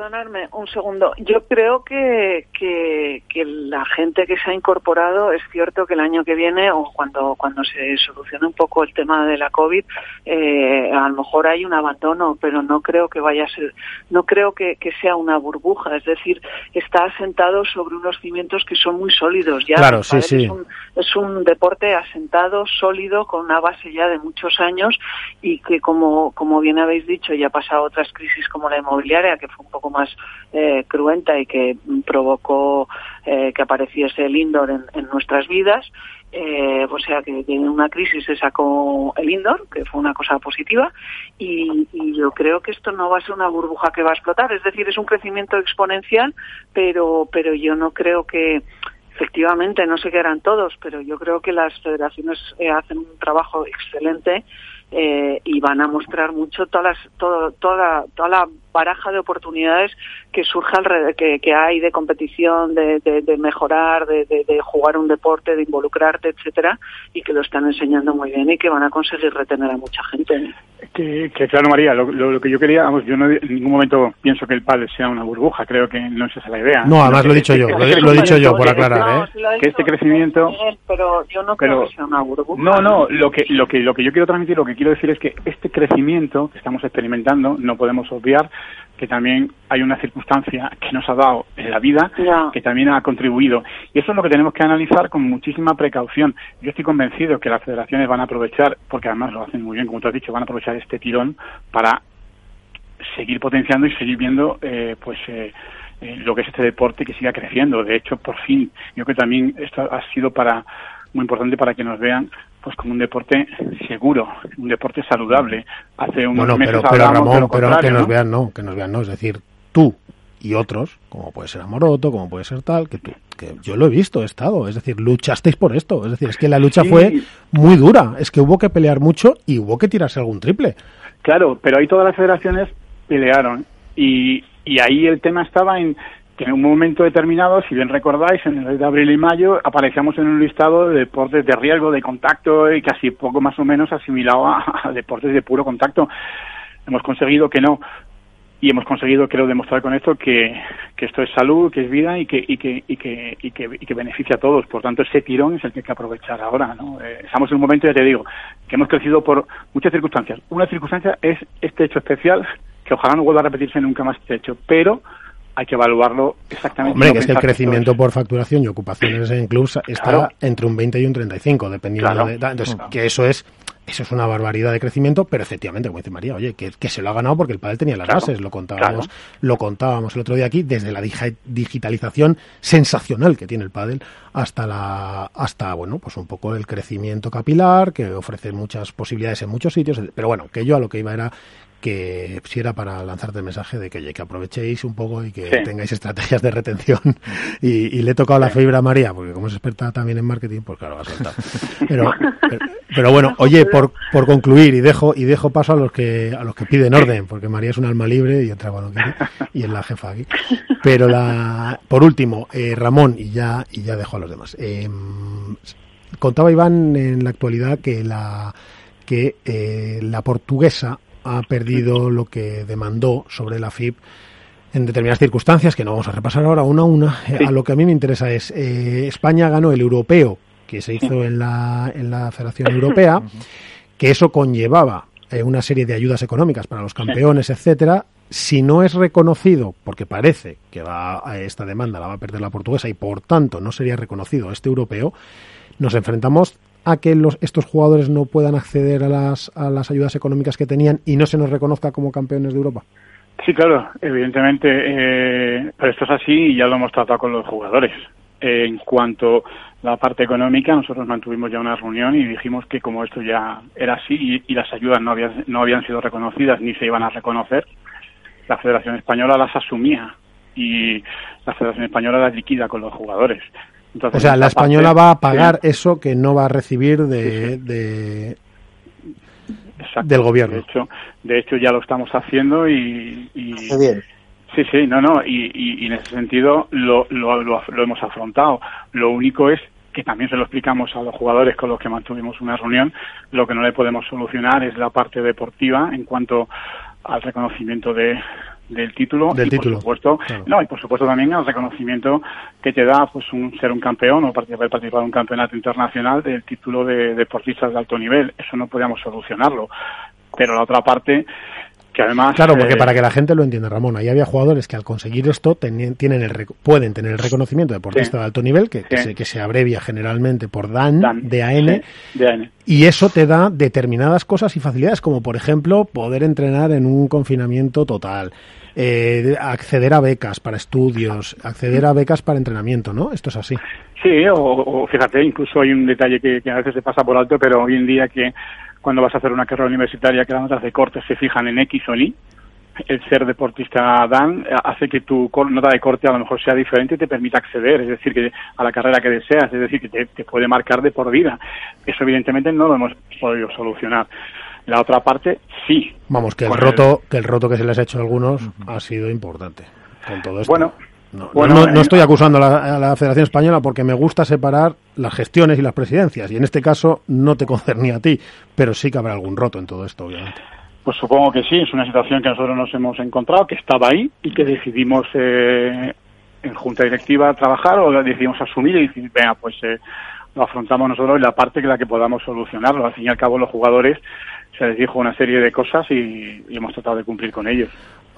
perdonadme un segundo. Yo creo que, que, la gente que se ha incorporado, es cierto que el año que viene o cuando, cuando se solucione un poco el tema de la COVID, eh, a lo mejor hay un abandono, pero no creo que vaya a ser, no creo que, sea una burbuja. Es decir, está asentado sobre unos cimientos que son muy sólidos. Ya claro, sí, sí. Es, un, es un deporte asentado, sólido, con una base ya de muchos años y que, como, como bien habéis dicho, ya ha pasado otras crisis como la inmobiliaria, que fue un poco más eh, cruenta y que provocó eh, que apareciese el indoor en, nuestras vidas. Eh, o sea que en una crisis se sacó el indoor, que fue una cosa positiva, y, y, yo creo que esto no va a ser una burbuja que va a explotar. Es decir, es un crecimiento exponencial, pero, pero yo no creo que efectivamente no se quedarán todos, pero yo creo que las federaciones hacen un trabajo excelente eh, y van a mostrar mucho todas las, todo, toda, toda la baraja de oportunidades que surge alrededor, que, que hay de competición, de, de, mejorar, de, de, jugar un deporte, de involucrarte, etcétera, y que lo están enseñando muy bien y que van a conseguir retener a mucha gente. Que, que claro, María, lo, lo, que yo quería, vamos, yo no, en ningún momento pienso que el padre sea una burbuja, creo que no es esa la idea. No, además lo he dicho yo, lo, he dicho yo por aclarar, ¿eh? que este crecimiento... pero yo no creo que sea una burbuja. No, no, lo que, lo que, lo que yo quiero transmitir, lo que quiero decir es que este crecimiento que estamos experimentando, no podemos obviar que también hay una circunstancia que nos ha dado en la vida que también ha contribuido. Y eso es lo que tenemos que analizar con muchísima precaución. Yo estoy convencido que las federaciones van a aprovechar, porque además lo hacen muy bien, como tú has dicho, van a aprovechar este tirón para seguir potenciando y seguir viendo eh, pues eh, eh, lo que es este deporte que siga creciendo. De hecho, por fin, yo creo que también esto ha sido para muy importante para que nos vean pues como un deporte seguro, un deporte saludable. Hace unos bueno, meses pero, pero Ramón, pero que nos vean no, que nos vean no, es decir, tú y otros, como puede ser Amoroto, como puede ser tal, que tú, que yo lo he visto, he estado, es decir, luchasteis por esto, es decir, es que la lucha fue muy dura, es que hubo que pelear mucho y hubo que tirarse algún triple. Claro, pero ahí todas las federaciones pelearon. Y, y ahí el tema estaba en que en un momento determinado, si bien recordáis, en el mes de abril y mayo aparecíamos en un listado de deportes de riesgo, de contacto y casi poco más o menos asimilado a, deportes de puro contacto. Hemos conseguido que no y hemos conseguido quiero demostrar con esto que, que esto es salud, que es vida y que, y que, y que, y que, y que beneficia a todos. Por tanto, ese tirón es el que hay que aprovechar ahora. ¿no? Eh, estamos en un momento, ya te digo, que hemos crecido por muchas circunstancias. Una circunstancia es este hecho especial, que ojalá no vuelva a repetirse nunca más este hecho, pero hay que evaluarlo exactamente. Hombre, que es que el crecimiento por facturación y ocupaciones en clubs está entre un 20 y un 35, dependiendo de... Entonces, que eso es eso es una barbaridad de crecimiento, pero efectivamente, como dice María, oye, que, se lo ha ganado porque el padre tenía las bases, lo contábamos, lo contábamos el otro día aquí, desde la digitalización sensacional que tiene el pádel hasta la, hasta, bueno, pues un poco el crecimiento capilar, que ofrece muchas posibilidades en muchos sitios, pero bueno, que yo a lo que iba era que si era para lanzarte el mensaje de que, que aprovechéis un poco y que tengáis estrategias de retención. [LAUGHS] Y, le he tocado la fibra a María porque como es experta también en marketing pues claro va a soltar. [LAUGHS] Pero, pero, bueno oye por, por concluir y dejo y dejo paso a los que a los que piden orden porque María es un alma libre y otra bueno y es la jefa aquí. Pero la por último eh, Ramón y ya y ya dejo a los demás. Eh, contaba Iván en la actualidad que la que eh, la portuguesa ha perdido lo que demandó sobre la FIP en determinadas circunstancias que no vamos a repasar ahora una a una. Eh, A lo que a mí me interesa es eh, España ganó el europeo que se hizo en la en la Federación Europea, [LAUGHS] que eso conllevaba eh, una serie de ayudas económicas para los campeones, etcétera. Si no es reconocido, porque parece que va a esta demanda la va a perder la portuguesa y por tanto no sería reconocido este europeo, nos enfrentamos a que los, estos jugadores no puedan acceder a las, a las ayudas económicas que tenían y no se nos reconozca como campeones de Europa. Sí, claro, evidentemente, eh, pero esto es así y ya lo hemos tratado con los jugadores. Eh, en cuanto a la parte económica, nosotros mantuvimos ya una reunión y dijimos que como esto ya era así y, y las ayudas no habían, no habían sido reconocidas ni se iban a reconocer, la Federación Española las asumía y la Federación Española las liquida con los jugadores. Entonces, O sea, la parte- española va a pagar Sí. eso que no va a recibir de, de- Exacto. del gobierno. De hecho, de hecho ya lo estamos haciendo y, y- Hace bien. sí, sí, no, no, y, y- y en ese sentido lo, lo, lo, lo hemos afrontado. Lo único es que también se lo explicamos a los jugadores con los que mantuvimos una reunión, lo que no le podemos solucionar es la parte deportiva en cuanto al reconocimiento de del título Del y título, por supuesto claro. no y por supuesto también al reconocimiento que te da pues un ser un campeón o participar, haber participado en un campeonato internacional del título de deportistas de alto nivel eso no podíamos solucionarlo pero la otra parte que además Claro, porque eh, para que la gente lo entienda, Ramón, ahí había jugadores que al conseguir esto tienen el, pueden tener el reconocimiento de deportista Sí. de alto nivel, que, que se, que se abrevia generalmente por DAN, Dan, DAN, sí, DAN. y eso te da determinadas cosas y facilidades, como por ejemplo poder entrenar en un confinamiento total, eh, acceder a becas para estudios, acceder a becas para entrenamiento, ¿no? Esto es así. Sí, o, o fíjate, incluso hay un detalle que, que a veces se pasa por alto, pero hoy en día que cuando vas a hacer una carrera universitaria que las notas de corte se fijan en X o en Y, el ser deportista Dan eh, hace que tu nota de corte a lo mejor sea diferente y te permita acceder, es decir, que a la carrera que deseas, es decir, que te, te puede marcar de por vida. Eso evidentemente no lo hemos podido solucionar. La otra parte, sí. Vamos, que el roto, que el roto que se les ha hecho a algunos ha sido importante con todo esto. Bueno, No, bueno, no- no eh, estoy acusando a la, a la Federación Española porque me gusta separar las gestiones y las presidencias, y en este caso no te concernía a ti, pero sí que habrá algún roto en todo esto, obviamente. Pues supongo que sí, es una situación que nosotros nos hemos encontrado, que estaba ahí y que decidimos eh, en junta directiva trabajar o la decidimos asumir y decir, venga, pues eh, lo afrontamos nosotros y la parte que la que podamos solucionarlo. Al fin y al cabo los jugadores se les dijo una serie de cosas y, y hemos tratado de cumplir con ellos.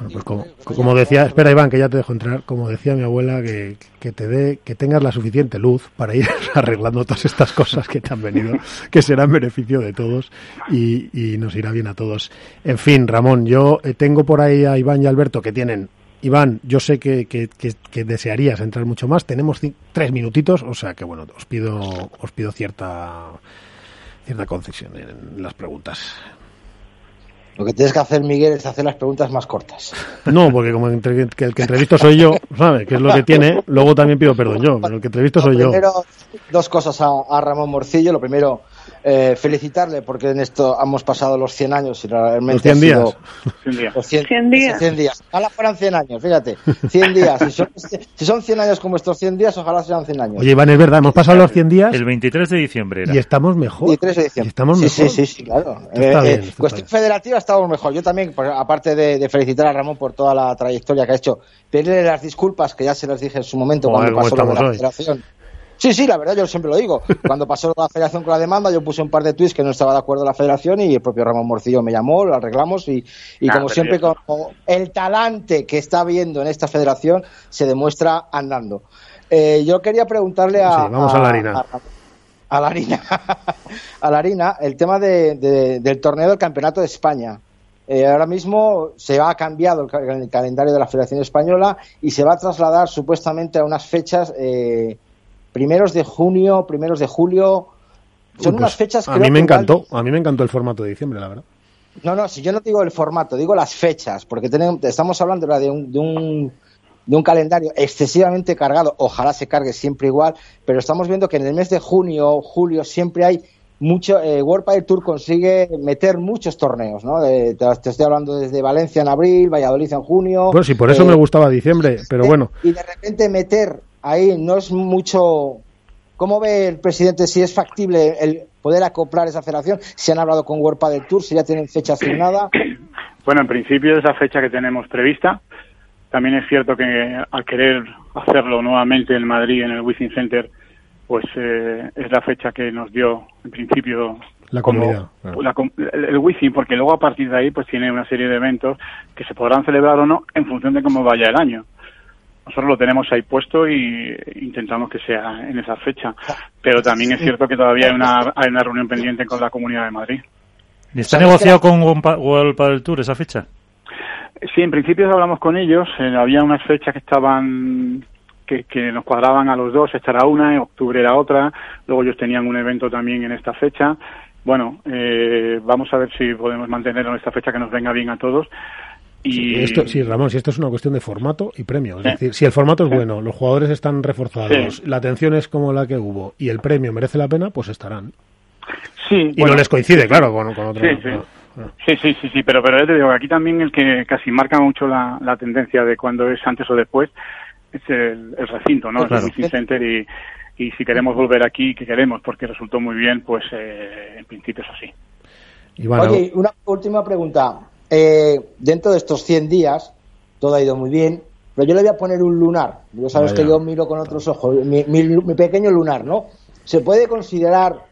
Bueno, pues como, como decía, espera Iván, que ya te dejo entrar, como decía mi abuela, que, que te dé, que tengas la suficiente luz para ir [LAUGHS] arreglando todas estas cosas que te han venido, [LAUGHS] que será en beneficio de todos y, y nos irá bien a todos. En fin, Ramón, yo eh, tengo por ahí a Iván y Alberto que tienen. Iván, yo sé que, que, que- que desearías entrar mucho más. Tenemos tres minutitos, o sea que bueno, os pido, os pido cierta, cierta concesión en las preguntas. Lo que tienes que hacer, Miguel, es hacer las preguntas más cortas. No, porque como el que entrevisto soy yo, ¿sabes? Que es lo que tiene. Luego también pido perdón yo, pero el que entrevisto soy yo. primero, dos cosas a, a Ramón Morcillo. Lo primero, eh, felicitarle porque en esto hemos pasado los 100 años y realmente Los 100 ha sido- días. Los 100, 100 días. 100 días. Ojalá fueran 100 años, fíjate. 100 días. Si son, si son 100 años como estos 100 días, ojalá sean 100 años. Oye, Iván, es verdad, hemos pasado los 100 días El 23 de diciembre era. y estamos mejor. 23 de diciembre. Y estamos sí, mejor. Sí, sí, sí, claro. Está Eh, bien, eh, está cuestión bien. federativa estamos mejor. Yo también, pues, aparte de, de felicitar a Ramón por toda la trayectoria que ha hecho, pedirle las disculpas, que ya se las dije en su momento Joder, cuando ¿cómo pasó la hoy? federación. Sí, sí, la verdad, yo siempre lo digo. [LAUGHS] Cuando pasó la federación con la demanda, yo puse un par de tweets que no estaba de acuerdo la federación y el propio Ramón Morcillo me llamó, lo arreglamos y, y Ah, como siempre, está. como el talante que está viendo en esta federación se demuestra andando. Eh, yo quería preguntarle a. Sí, vamos a la harina. a- a la harina, [LAUGHS] a la harina, el tema de- de- del torneo del Campeonato de España. Eh, ahora mismo se ha cambiado el, el calendario de la Federación Española y se va a trasladar supuestamente a unas fechas eh, primeros de junio, primeros de julio. Son Uy, unas pues, fechas a creo mí me que igual- encantó, a mí me encantó el formato de diciembre, la verdad. no, no, si yo no digo el formato, digo las fechas, porque tenemos, estamos hablando de un, de, un, de un calendario excesivamente cargado, ojalá se cargue siempre igual, pero estamos viendo que en el mes de junio, julio, siempre hay mucho, eh, World Padel Tour consigue meter muchos torneos, ¿no? De- te, te estoy hablando desde Valencia en abril, Valladolid en junio. Bueno, sí, por eso eh, me gustaba diciembre, pero bueno. Y de repente meter ahí no es mucho ¿cómo ve el presidente si es factible el poder acoplar esa federación? Si han hablado con World del Tour, si ya tienen fecha asignada. [COUGHS] Bueno, en principio es la fecha que tenemos prevista. También es cierto que al querer hacerlo nuevamente en Madrid, en el Wizzing Center, pues eh, es la fecha que nos dio en principio La como comunidad, claro. la com- el, el Wizzing, porque luego a partir de ahí pues tiene una serie de eventos que se podrán celebrar o no en función de cómo vaya el año. Nosotros lo tenemos ahí puesto y intentamos que sea en esa fecha. Pero también es cierto que todavía hay una, hay una reunión pendiente con la Comunidad de Madrid. ¿Y está negociado con World Padel Tour esa fecha? Sí, en principio hablamos con ellos. eh, había unas fechas que estaban que, que nos cuadraban a los dos. Esta era una, en octubre era otra. Luego ellos tenían un evento también en esta fecha. Bueno, eh, vamos a ver si podemos mantenerlo en esta fecha que nos venga bien a todos. Y Sí, esto, sí, Ramón, si esto es una cuestión de formato y premio. Es decir, si el formato es bueno, los jugadores están reforzados, Sí. la atención es como la que hubo y el premio merece la pena, pues estarán. sí, Y bueno, no les coincide, claro, con, con otro. Sí, sí. Sí, sí, sí, sí, pero, pero ya te digo, aquí también el que casi marca mucho la, la tendencia de cuando es antes o después es el, el recinto, ¿no? Claro. El Wizzing Center y, y si queremos volver aquí, que queremos, porque resultó muy bien, pues eh, en principio es así. Iván, Oye, una última pregunta. Eh, dentro de estos 100 días, todo ha ido muy bien, pero yo le voy a poner un lunar. Ya sabes Vaya. que yo miro con otros ojos, mi, mi- mi pequeño lunar, ¿no? ¿Se puede considerar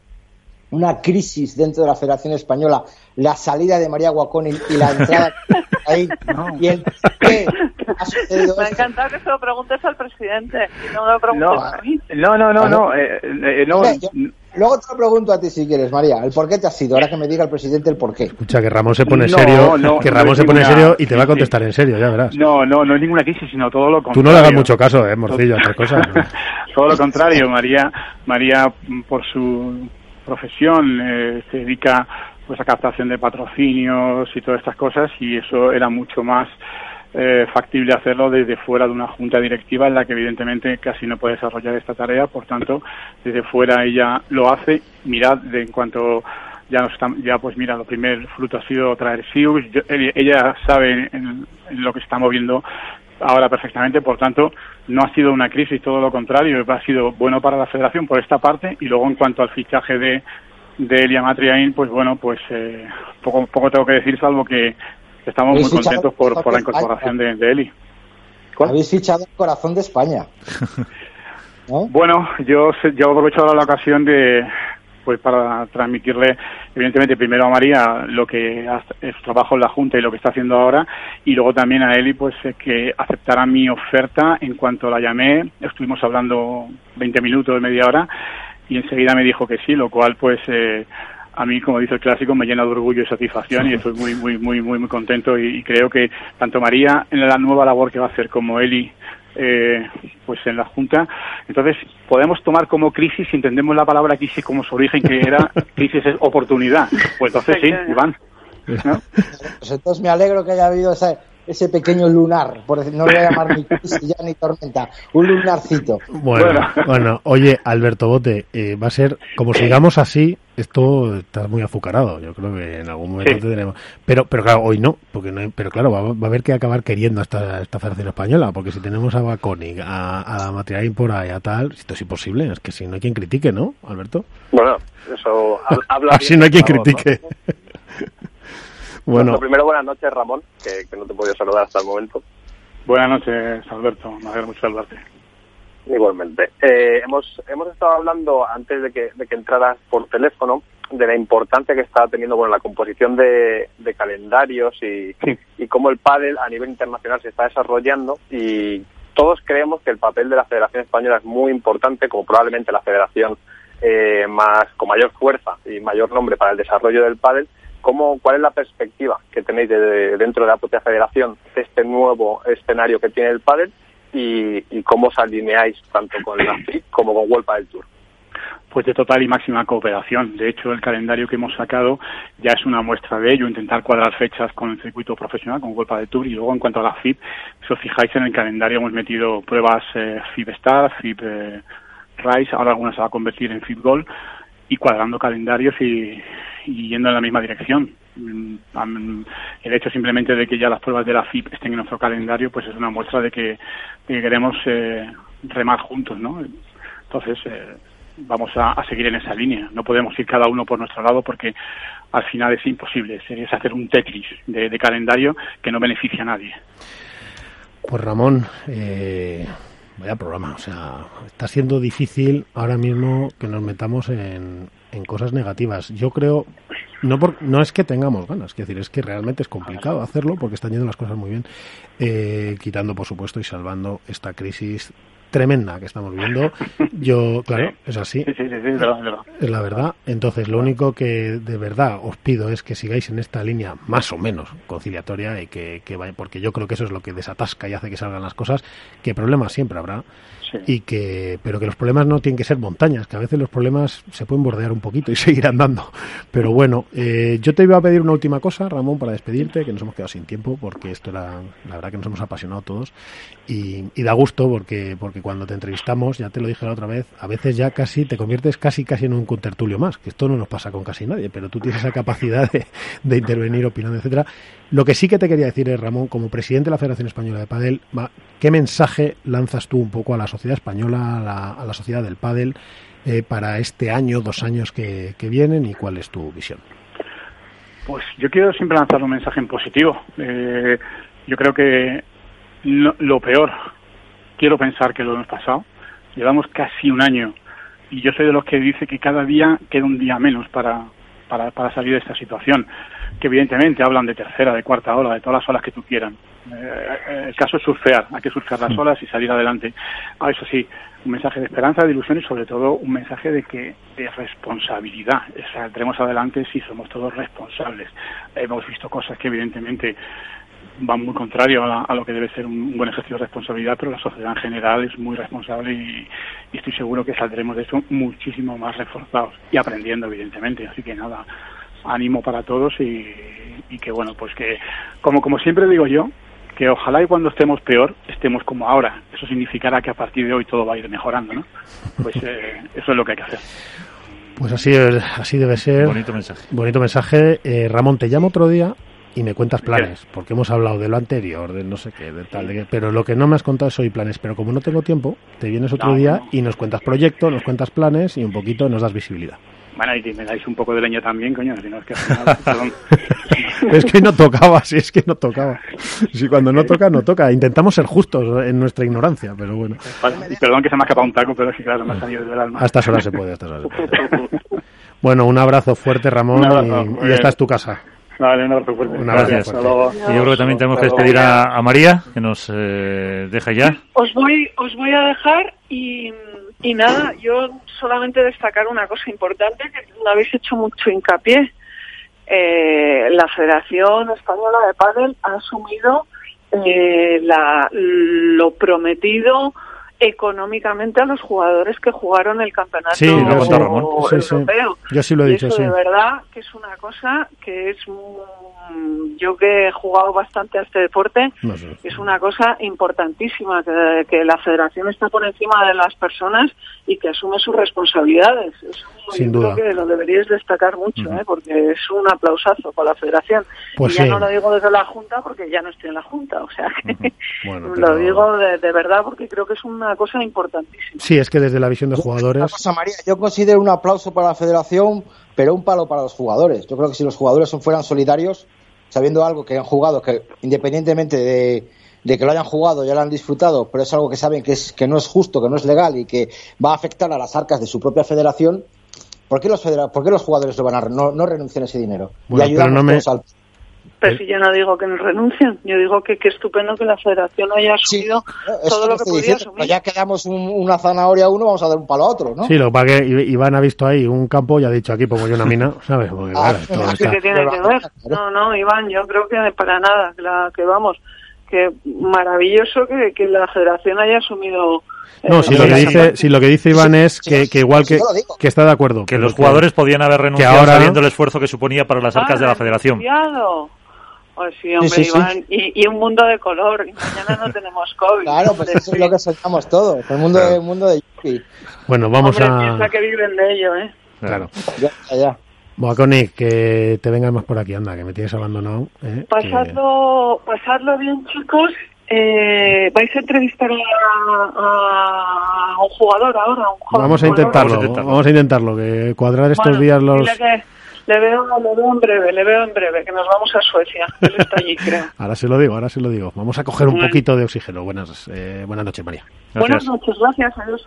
una crisis dentro de la Federación Española la salida de María Guaconi y la entrada [LAUGHS] ahí? Y el por qué ha [LAUGHS] sucedido Me ha encantado que se lo preguntes al presidente y no me lo preguntes No, a mí. no, no, no, eh, eh, no, Oye, yo- luego te lo pregunto a ti si quieres, María. ¿El por qué te has ido? Ahora que me diga el presidente el por qué. escucha que Ramón se pone No, serio, no, que Ramón se pone ninguna- serio y te va a contestar en serio, ya verás. no, no, no es ninguna crisis, sino todo lo Tú contrario. no le hagas mucho caso, eh, Morcillo, a cosas. ¿no? [LAUGHS] Todo lo contrario, María, María por su profesión eh, se dedica pues a captación de patrocinios y todas estas cosas y eso era mucho más eh, factible hacerlo desde fuera de una junta directiva en la que evidentemente casi no puede desarrollar esta tarea, por tanto desde fuera ella lo hace. Mirad, de, en cuanto ya nos está- ya pues mira, lo primer fruto ha sido traer SIUS, ella- sabe en, lo que está moviendo ahora perfectamente, por tanto, no ha sido una crisis, todo lo contrario, ha sido bueno para la federación por esta parte. Y luego en cuanto al fichaje de, de Elia Matriain, pues bueno, pues eh, poco, poco tengo que decir, salvo que estamos muy contentos por, por la incorporación de, de Eli. ¿Cuál? Habéis fichado el corazón de España. [LAUGHS] ¿No? Bueno, yo, yo aprovecho ahora la ocasión de pues para transmitirle evidentemente primero a María lo que es su trabajo en la Junta y lo que está haciendo ahora y luego también a Eli pues eh, que aceptara mi oferta en cuanto la llamé estuvimos hablando 20 minutos media hora y enseguida me dijo que sí lo cual pues eh, a mí como dice el clásico me llena de orgullo y satisfacción y estoy muy muy muy muy muy contento y, y creo que tanto María en la nueva labor que va a hacer como Eli eh, pues en la Junta. Entonces, podemos tomar como crisis, si entendemos la palabra crisis como su origen, que era [LAUGHS] crisis es oportunidad. Pues entonces sí, Iván. ¿no? Pues entonces me alegro que haya habido esa- ese pequeño lunar, por decir, no lo voy a llamar ni crisis ya ni tormenta, un lunarcito. Bueno, Bueno. bueno, oye, Alberto Bote, eh, va a ser, como sigamos así, esto está muy azucarado. Yo creo que en algún momento Sí. tendremos. Pero, pero claro, hoy no, porque no hay- pero claro, va, va a haber que acabar queriendo a esta, esta Federación Española, porque si tenemos a Baconic, a, a la Matriain por ahí, a tal, esto es imposible, es que si no hay quien critique, ¿no, Alberto? Bueno, eso hab- habla [LAUGHS] Así no hay quien ¿no? Bueno, primero buenas noches, Ramón, que, que no te he podido saludar hasta el momento. Buenas noches, Alberto. Me alegra mucho saludarte. Igualmente. Eh, hemos, hemos estado hablando, antes de que, de que entraras por teléfono, de la importancia que está teniendo bueno, la composición de, de calendarios y, Sí. y cómo el pádel a nivel internacional se está desarrollando y todos creemos que el papel de la Federación Española es muy importante, como probablemente la federación eh, más con mayor fuerza y mayor nombre para el desarrollo del pádel. ¿Cómo, ¿Cuál es la perspectiva que tenéis de- de- dentro de la propia federación de este nuevo escenario que tiene el pádel y, cómo os alineáis tanto con la FIC como con World del Tour? Pues de total y máxima cooperación. De hecho, el calendario que hemos sacado ya es una muestra de ello, intentar cuadrar fechas con el circuito profesional, con Golpa de Tour, y luego en cuanto a la FIP, si os fijáis en el calendario hemos metido pruebas eh, FIP Star, FIP eh, Rise, ahora algunas se va a convertir en FIP Gold, y cuadrando calendarios y, y yendo en la misma dirección. Mm, El hecho simplemente de que ya las pruebas de la FIP estén en nuestro calendario, pues es una muestra de que, de que queremos eh, remar juntos, ¿no? Entonces, eh, vamos a, a, seguir en esa línea. No podemos ir cada uno por nuestro lado porque al final es imposible. Es hacer un Tetris de, de calendario que no beneficia a nadie. Pues Ramón, eh, vaya programa. O sea, está siendo difícil ahora mismo que nos metamos en, en cosas negativas. Yo creo, no, por, no es que tengamos ganas, es decir, es que realmente es complicado hacerlo porque están yendo las cosas muy bien, eh, quitando por supuesto y salvando esta crisis tremenda que estamos viviendo. Yo, claro, es así. Sí, sí, sí, es, verdad, es, verdad. es la verdad. Entonces, lo único que de verdad os pido es que sigáis en esta línea más o menos conciliatoria y que, que vaya, porque yo creo que eso es lo que desatasca y hace que salgan las cosas, que problemas siempre habrá. Y que pero que los problemas no tienen que ser montañas que a veces los problemas se pueden bordear un poquito y [LAUGHS] seguir andando. Pero bueno eh, yo te iba a pedir una última cosa Ramón para despedirte que nos hemos quedado sin tiempo porque esto era la verdad que nos hemos apasionado todos. Y, da gusto porque porque cuando te entrevistamos ya te lo dije la otra vez a veces ya casi te conviertes casi casi en un contertulio más que esto no nos pasa con casi nadie pero tú tienes esa capacidad de, de intervenir opinando etcétera. Lo que sí que te quería decir es Ramón como presidente de la Federación Española de Padel qué mensaje lanzas tú un poco a la sociedad española, a la, sociedad del pádel, eh, para este año, dos años que, vienen y cuál es tu visión? Pues yo quiero siempre lanzar un mensaje en positivo. Eh, yo creo que lo peor, quiero pensar que lo hemos pasado. Llevamos casi un año y yo soy de los que dice que cada día queda un día menos para, para, para salir de esta situación. Que evidentemente hablan de tercera, de cuarta ola, de todas las olas que tú quieran. Eh, el caso es surfear, hay que surfear las olas y salir adelante. Ah, eso sí, un mensaje de esperanza, de ilusión y sobre todo un mensaje de que de responsabilidad. Saldremos adelante si somos todos responsables. Hemos visto cosas que evidentemente van muy contrario a, la, a, lo que debe ser un, buen ejercicio de responsabilidad, pero la sociedad en general es muy responsable y, y, estoy seguro que saldremos de eso muchísimo más reforzados y aprendiendo, evidentemente. Así que nada, ánimo para todos y, y que bueno, pues que como como siempre digo yo, que ojalá y cuando estemos peor estemos como ahora. Eso significará que a partir de hoy todo va a ir mejorando, ¿no? Pues eh, eso es lo que hay que hacer. Pues así, así debe ser. Bonito mensaje. Bonito mensaje. Eh, Ramón, te llamo otro día y me cuentas planes, porque hemos hablado de lo anterior, de no sé qué, de tal, de qué, pero lo que no me has contado es hoy planes, pero como no tengo tiempo, te vienes otro No, día no. y nos cuentas proyecto, nos cuentas planes y un poquito nos das visibilidad. Bueno, y me dais un poco de leña también, coño, si no es que [LAUGHS] perdón. es que no tocaba, si es que no tocaba. Si cuando no toca, no toca. Intentamos ser justos en nuestra ignorancia, pero bueno. Y perdón que se me ha escapado un taco, pero es que claro, me ha salido del alma. A estas horas se puede, a estas horas se puede. Bueno, un abrazo fuerte, Ramón, abrazo, y, y esta es tu casa. Vale, un abrazo fuerte. Un abrazo Gracias, fuerte. Y yo creo que también tenemos que despedir a, a María, que nos eh, deja ya. Os voy, os voy a dejar y, y nada, yo solamente destacar una cosa importante que no habéis hecho mucho hincapié. Eh, la Federación Española de Pádel ha asumido eh, la, lo prometido económicamente a los jugadores que jugaron el campeonato Sí, lo contado Ramón. Sí, sí. europeo. Yo sí lo he Y dicho, eso sí. de verdad que es una cosa que es yo que he jugado bastante a este deporte No sé. es una cosa importantísima que, que la federación está por encima de las personas y que asume sus responsabilidades eso Sin yo duda. creo que lo deberíais destacar mucho ¿eh? porque es un aplausazo con la federación Pues y ya sí. no lo digo desde la junta porque ya no estoy en la junta o sea que Bueno, [LAUGHS] lo pero- digo de, de verdad porque creo que es una cosa importantísima Sí, es que desde la visión de Una jugadores. cosa, María, yo considero un aplauso para la federación, pero un palo para los jugadores. Yo creo que si los jugadores son- fueran solidarios, sabiendo algo que han jugado, que independientemente de, de que lo hayan jugado, ya lo han disfrutado, pero es algo que saben que, es, que no es justo, que no es legal y que va a afectar a las arcas de su propia federación, ¿por qué los, federa- por qué los jugadores lo van a, re- no, no renuncian a ese dinero? Bueno, y no me- todos al- pero si yo no digo que no renuncien yo digo que qué estupendo que la federación haya asumido todo lo que podía diciendo, asumir pero ya que damos un- una zanahoria a uno, vamos a dar un palo a otro, ¿no? Sí, lo que pasa es que Iván ha visto ahí un campo y ha dicho aquí pongo yo una mina, ¿sabes? Porque, Ah, claro, ¿Qué está- que tiene que ver? No, no, Iván, yo creo que para nada, que, la, que vamos, que maravilloso que, que la federación haya asumido. eh, No, si lo, que dice, si lo que dice Iván Sí, es que, sí, que igual sí, que, que está de acuerdo. Que los jugadores podían haber renunciado ahora- sabiendo el esfuerzo que suponía para las arcas de la federación. Pues sí, hombre, sí, sí. Iván, Y, y un mundo de color. Y mañana no tenemos COVID. Claro, pues eso es lo que soñamos todos, el mundo, Claro. el mundo de Yuki. Bueno, vamos Hombre, a... piensa que viven de ello, ¿eh? Claro. Ya, ya, Connie, que te vengas más por aquí, anda, que me tienes abandonado. ¿eh? Que- Pasadlo, pasadlo bien, chicos, Eh, ¿Vais a entrevistar a, a un jugador ahora? A un joven Vamos a jugador? intentarlo, Vamos a intentarlo. vamos a intentarlo, que cuadrar estos Bueno, días los... que le veo, le veo en breve, le veo en breve, que nos vamos a Suecia. Él está allí, [LAUGHS] creo. Ahora se lo digo, ahora se lo digo. Vamos a coger un Bueno. poquito de oxígeno. Buenas, eh, buenas noches, María. Buenas noches, gracias, adiós.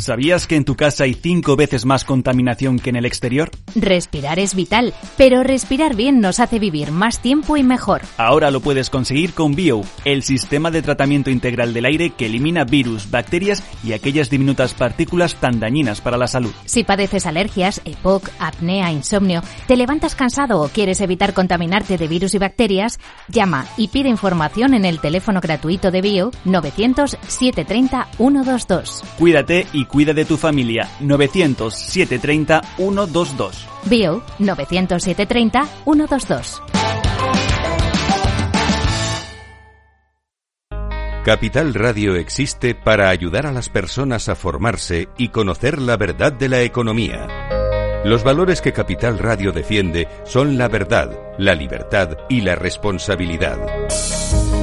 ¿Sabías que en tu casa hay cinco veces más contaminación que en el exterior? Respirar es vital, pero respirar bien nos hace vivir más tiempo y mejor. Ahora lo puedes conseguir con Bio, el sistema de tratamiento integral del aire que elimina virus, bacterias y aquellas diminutas partículas tan dañinas para la salud. Si padeces alergias, EPOC, apnea, insomnio, te levantas cansado o quieres evitar contaminarte de virus y bacterias, llama y pide información en el teléfono gratuito de Bio 900 730 122. Cuídate y cuida de tu familia. 900 730 122. Bio 900 730 122. Capital Radio existe para ayudar a las personas a formarse y conocer la verdad de la economía. Los valores que Capital Radio defiende son la verdad, la libertad y la responsabilidad.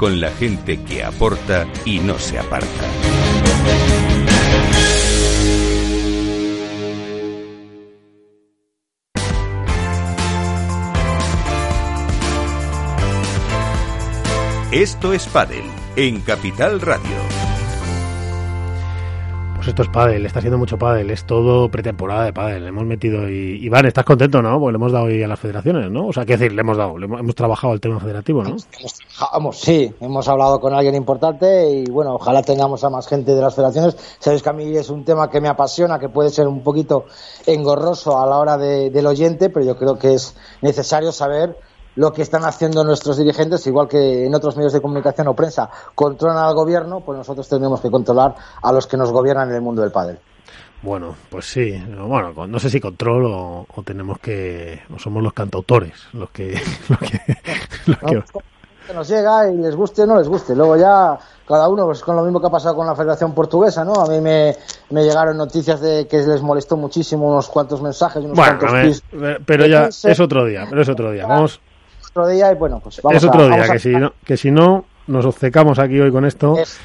con la gente que aporta y no se aparta. Esto es Padel en Capital Radio. Pues esto es pádel, está siendo mucho pádel, es todo pretemporada de pádel. Le hemos metido y Iván, ¿estás contento, no? Porque le hemos dado hoy a las federaciones, ¿no? O sea, qué decir, le hemos dado, le hemos, trabajado el tema federativo, ¿no? Vamos, sí, hemos hablado con alguien importante y bueno, ojalá tengamos a más gente de las federaciones. Sabéis que a mí es un tema que me apasiona, que puede ser un poquito engorroso a la hora de- del oyente, pero yo creo que es necesario saber lo que están haciendo nuestros dirigentes, igual que en otros medios de comunicación o prensa controlan al gobierno, pues nosotros tenemos que controlar a los que nos gobiernan en el mundo del pádel. Bueno, pues sí. Bueno, no sé si control o, o tenemos que, o somos los cantautores los que, [LAUGHS] los que, los que- ¿no? Que nos llega y les guste o no les guste. Luego ya cada uno, pues con lo mismo que ha pasado con la Federación Portuguesa, ¿no? A mí me, me llegaron noticias de que les molestó muchísimo unos cuantos mensajes, unos Bueno, cuantos ver, pero ya es otro día, pero es otro día. Vamos, otro día y bueno, pues vamos es otro a, día, vamos a- que si no, que si no nos obcecamos aquí hoy con esto Es-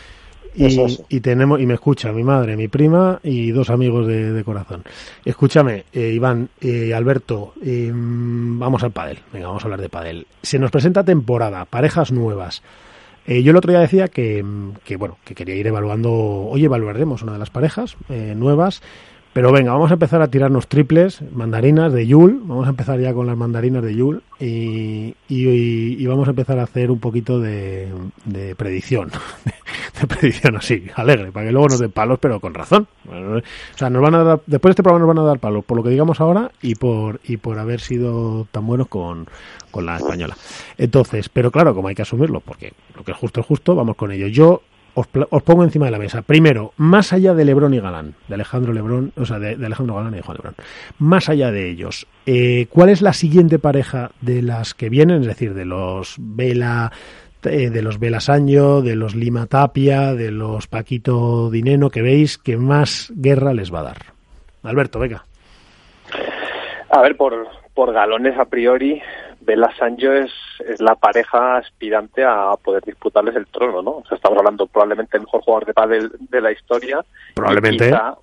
y, eso y tenemos y me escucha mi madre, mi prima y dos amigos de, de corazón. Escúchame, eh, Iván, eh, Alberto, eh, vamos al pádel. Venga, vamos a hablar de pádel. Se nos presenta temporada, parejas nuevas. Eh, yo el otro día decía que, que, bueno, que quería ir evaluando, hoy evaluaremos una de las parejas eh, nuevas, pero venga, vamos a empezar a tirarnos triples, mandarinas de Yul, vamos a empezar ya con las mandarinas de Yul y, y, vamos a empezar a hacer un poquito de, de predicción, [LAUGHS] de predicción así, alegre, para que luego nos den palos, pero con razón. O sea, nos van a dar, después de este programa nos van a dar palos por lo que digamos ahora y por, y por haber sido tan buenos con, con la española. Entonces, pero claro, como hay que asumirlo, porque lo que es justo es justo, vamos con ello. Yo os, os pongo encima de la mesa. Primero, más allá de Lebrón y Galán, de Alejandro Lebrón, o sea, de, Alejandro Galán y Juan Lebrón, más allá de ellos, eh, ¿cuál es la siguiente pareja de las que vienen? Es decir, de los Vela, eh, de los Vela Sancho, de los Lima Tapia, de los Paquito Dineno, que veis que más guerra les va a dar. Alberto, venga. A ver, por, por galones a priori, Bela Sancho es, es la pareja aspirante a poder disputarles el trono, ¿no? O sea, estamos hablando probablemente del mejor jugador de pádel de la historia. Probablemente. Quizá,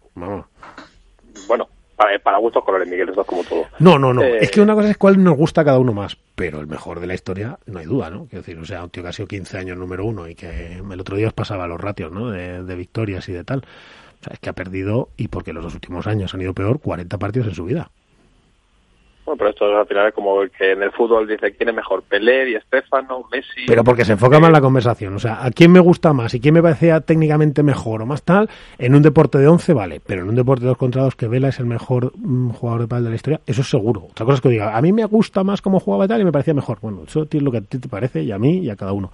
bueno, para, para gustos colores, Miguel, esto es como todo. No, no, no. Eh, Es que una cosa es cuál nos gusta a cada uno más, pero el mejor de la historia, no hay duda, ¿no? Quiero decir, o sea, un tío que ha sido 15 años número uno y que el otro día os pasaba los ratios, ¿no? De, de victorias y de tal. O sea, es que ha perdido, y porque los dos últimos años han ido peor, 40 partidos en su vida. Bueno, pero esto al final es como el que en el fútbol dice quién es mejor, Pelé y Estefano, Messi. Pero porque se enfoca más la conversación. O sea, ¿a quién me gusta más y quién me parecía técnicamente mejor o más tal? En un deporte de 11 vale, pero en un deporte de dos contra dos que Vela es el mejor mm, jugador de pádel de la historia, eso es seguro. Otra cosa es que diga, a mí me gusta más cómo jugaba y tal y me parecía mejor. Bueno, eso es lo que a ti te parece y a mí y a cada uno.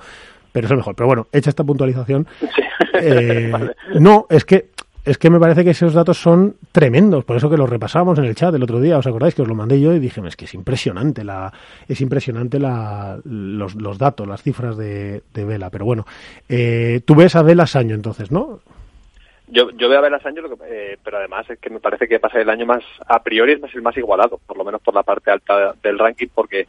pero es el mejor. Pero bueno, hecha esta puntualización, [LAUGHS] eh, [LAUGHS] no, es que es que me parece que esos datos son tremendos, por eso que los repasamos en el chat el otro día, ¿os acordáis que os lo mandé yo y dije, es que es impresionante la es impresionante la, los, los datos, las cifras de, de Vela, pero bueno, eh, tú ves a Vela Saño entonces, ¿no? Yo, yo veo a Vela Saño, eh, pero además es que me parece que pasa el año más, a priori es el más igualado, por lo menos por la parte alta del ranking, porque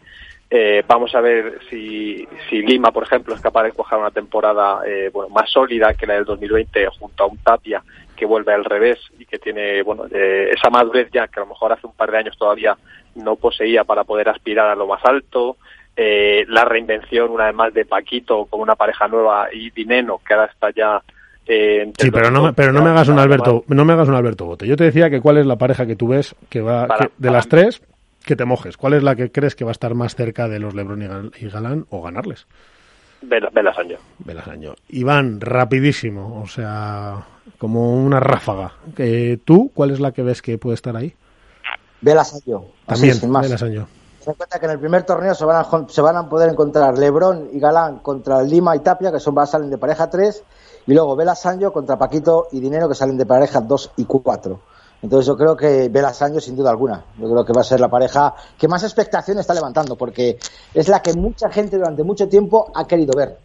eh, vamos a ver si, si Lima, por ejemplo, es capaz de coger una temporada eh, bueno, más sólida que la del 2020 junto a un Tapia que vuelve al revés y que tiene bueno eh, esa madurez ya que a lo mejor hace un par de años todavía no poseía para poder aspirar a lo más alto. Eh, la reinvención una vez más de Paquito con una pareja nueva y Dineno que ahora está ya eh, sí, pero no, me, pero no me hagas un Alberto, no me hagas un Alberto Bote. Yo te decía que cuál es la pareja que tú ves que va Para- que- de las tres que te mojes. ¿Cuál es la que crees que va a estar más cerca de los LeBron y Gal- y Galán o ganarles? Vela, Vela Saño. Velasaño. Iván, rapidísimo, o sea, como una ráfaga. Eh, ¿Tú cuál es la que ves que puede estar ahí? Vela Sayo. Así, También, sin más. Ten en cuenta que en el primer torneo se van a, se van a poder encontrar Lebron y Galán contra Lima y Tapia, que son van- salen de pareja 3, y luego Vela Sancho contra Paquito y Dinero, que salen de pareja 2 y 4. Entonces yo creo que Vela Sancho, sin duda alguna, yo creo que va a ser la pareja que más expectación está levantando, porque es la que mucha gente durante mucho tiempo ha querido ver.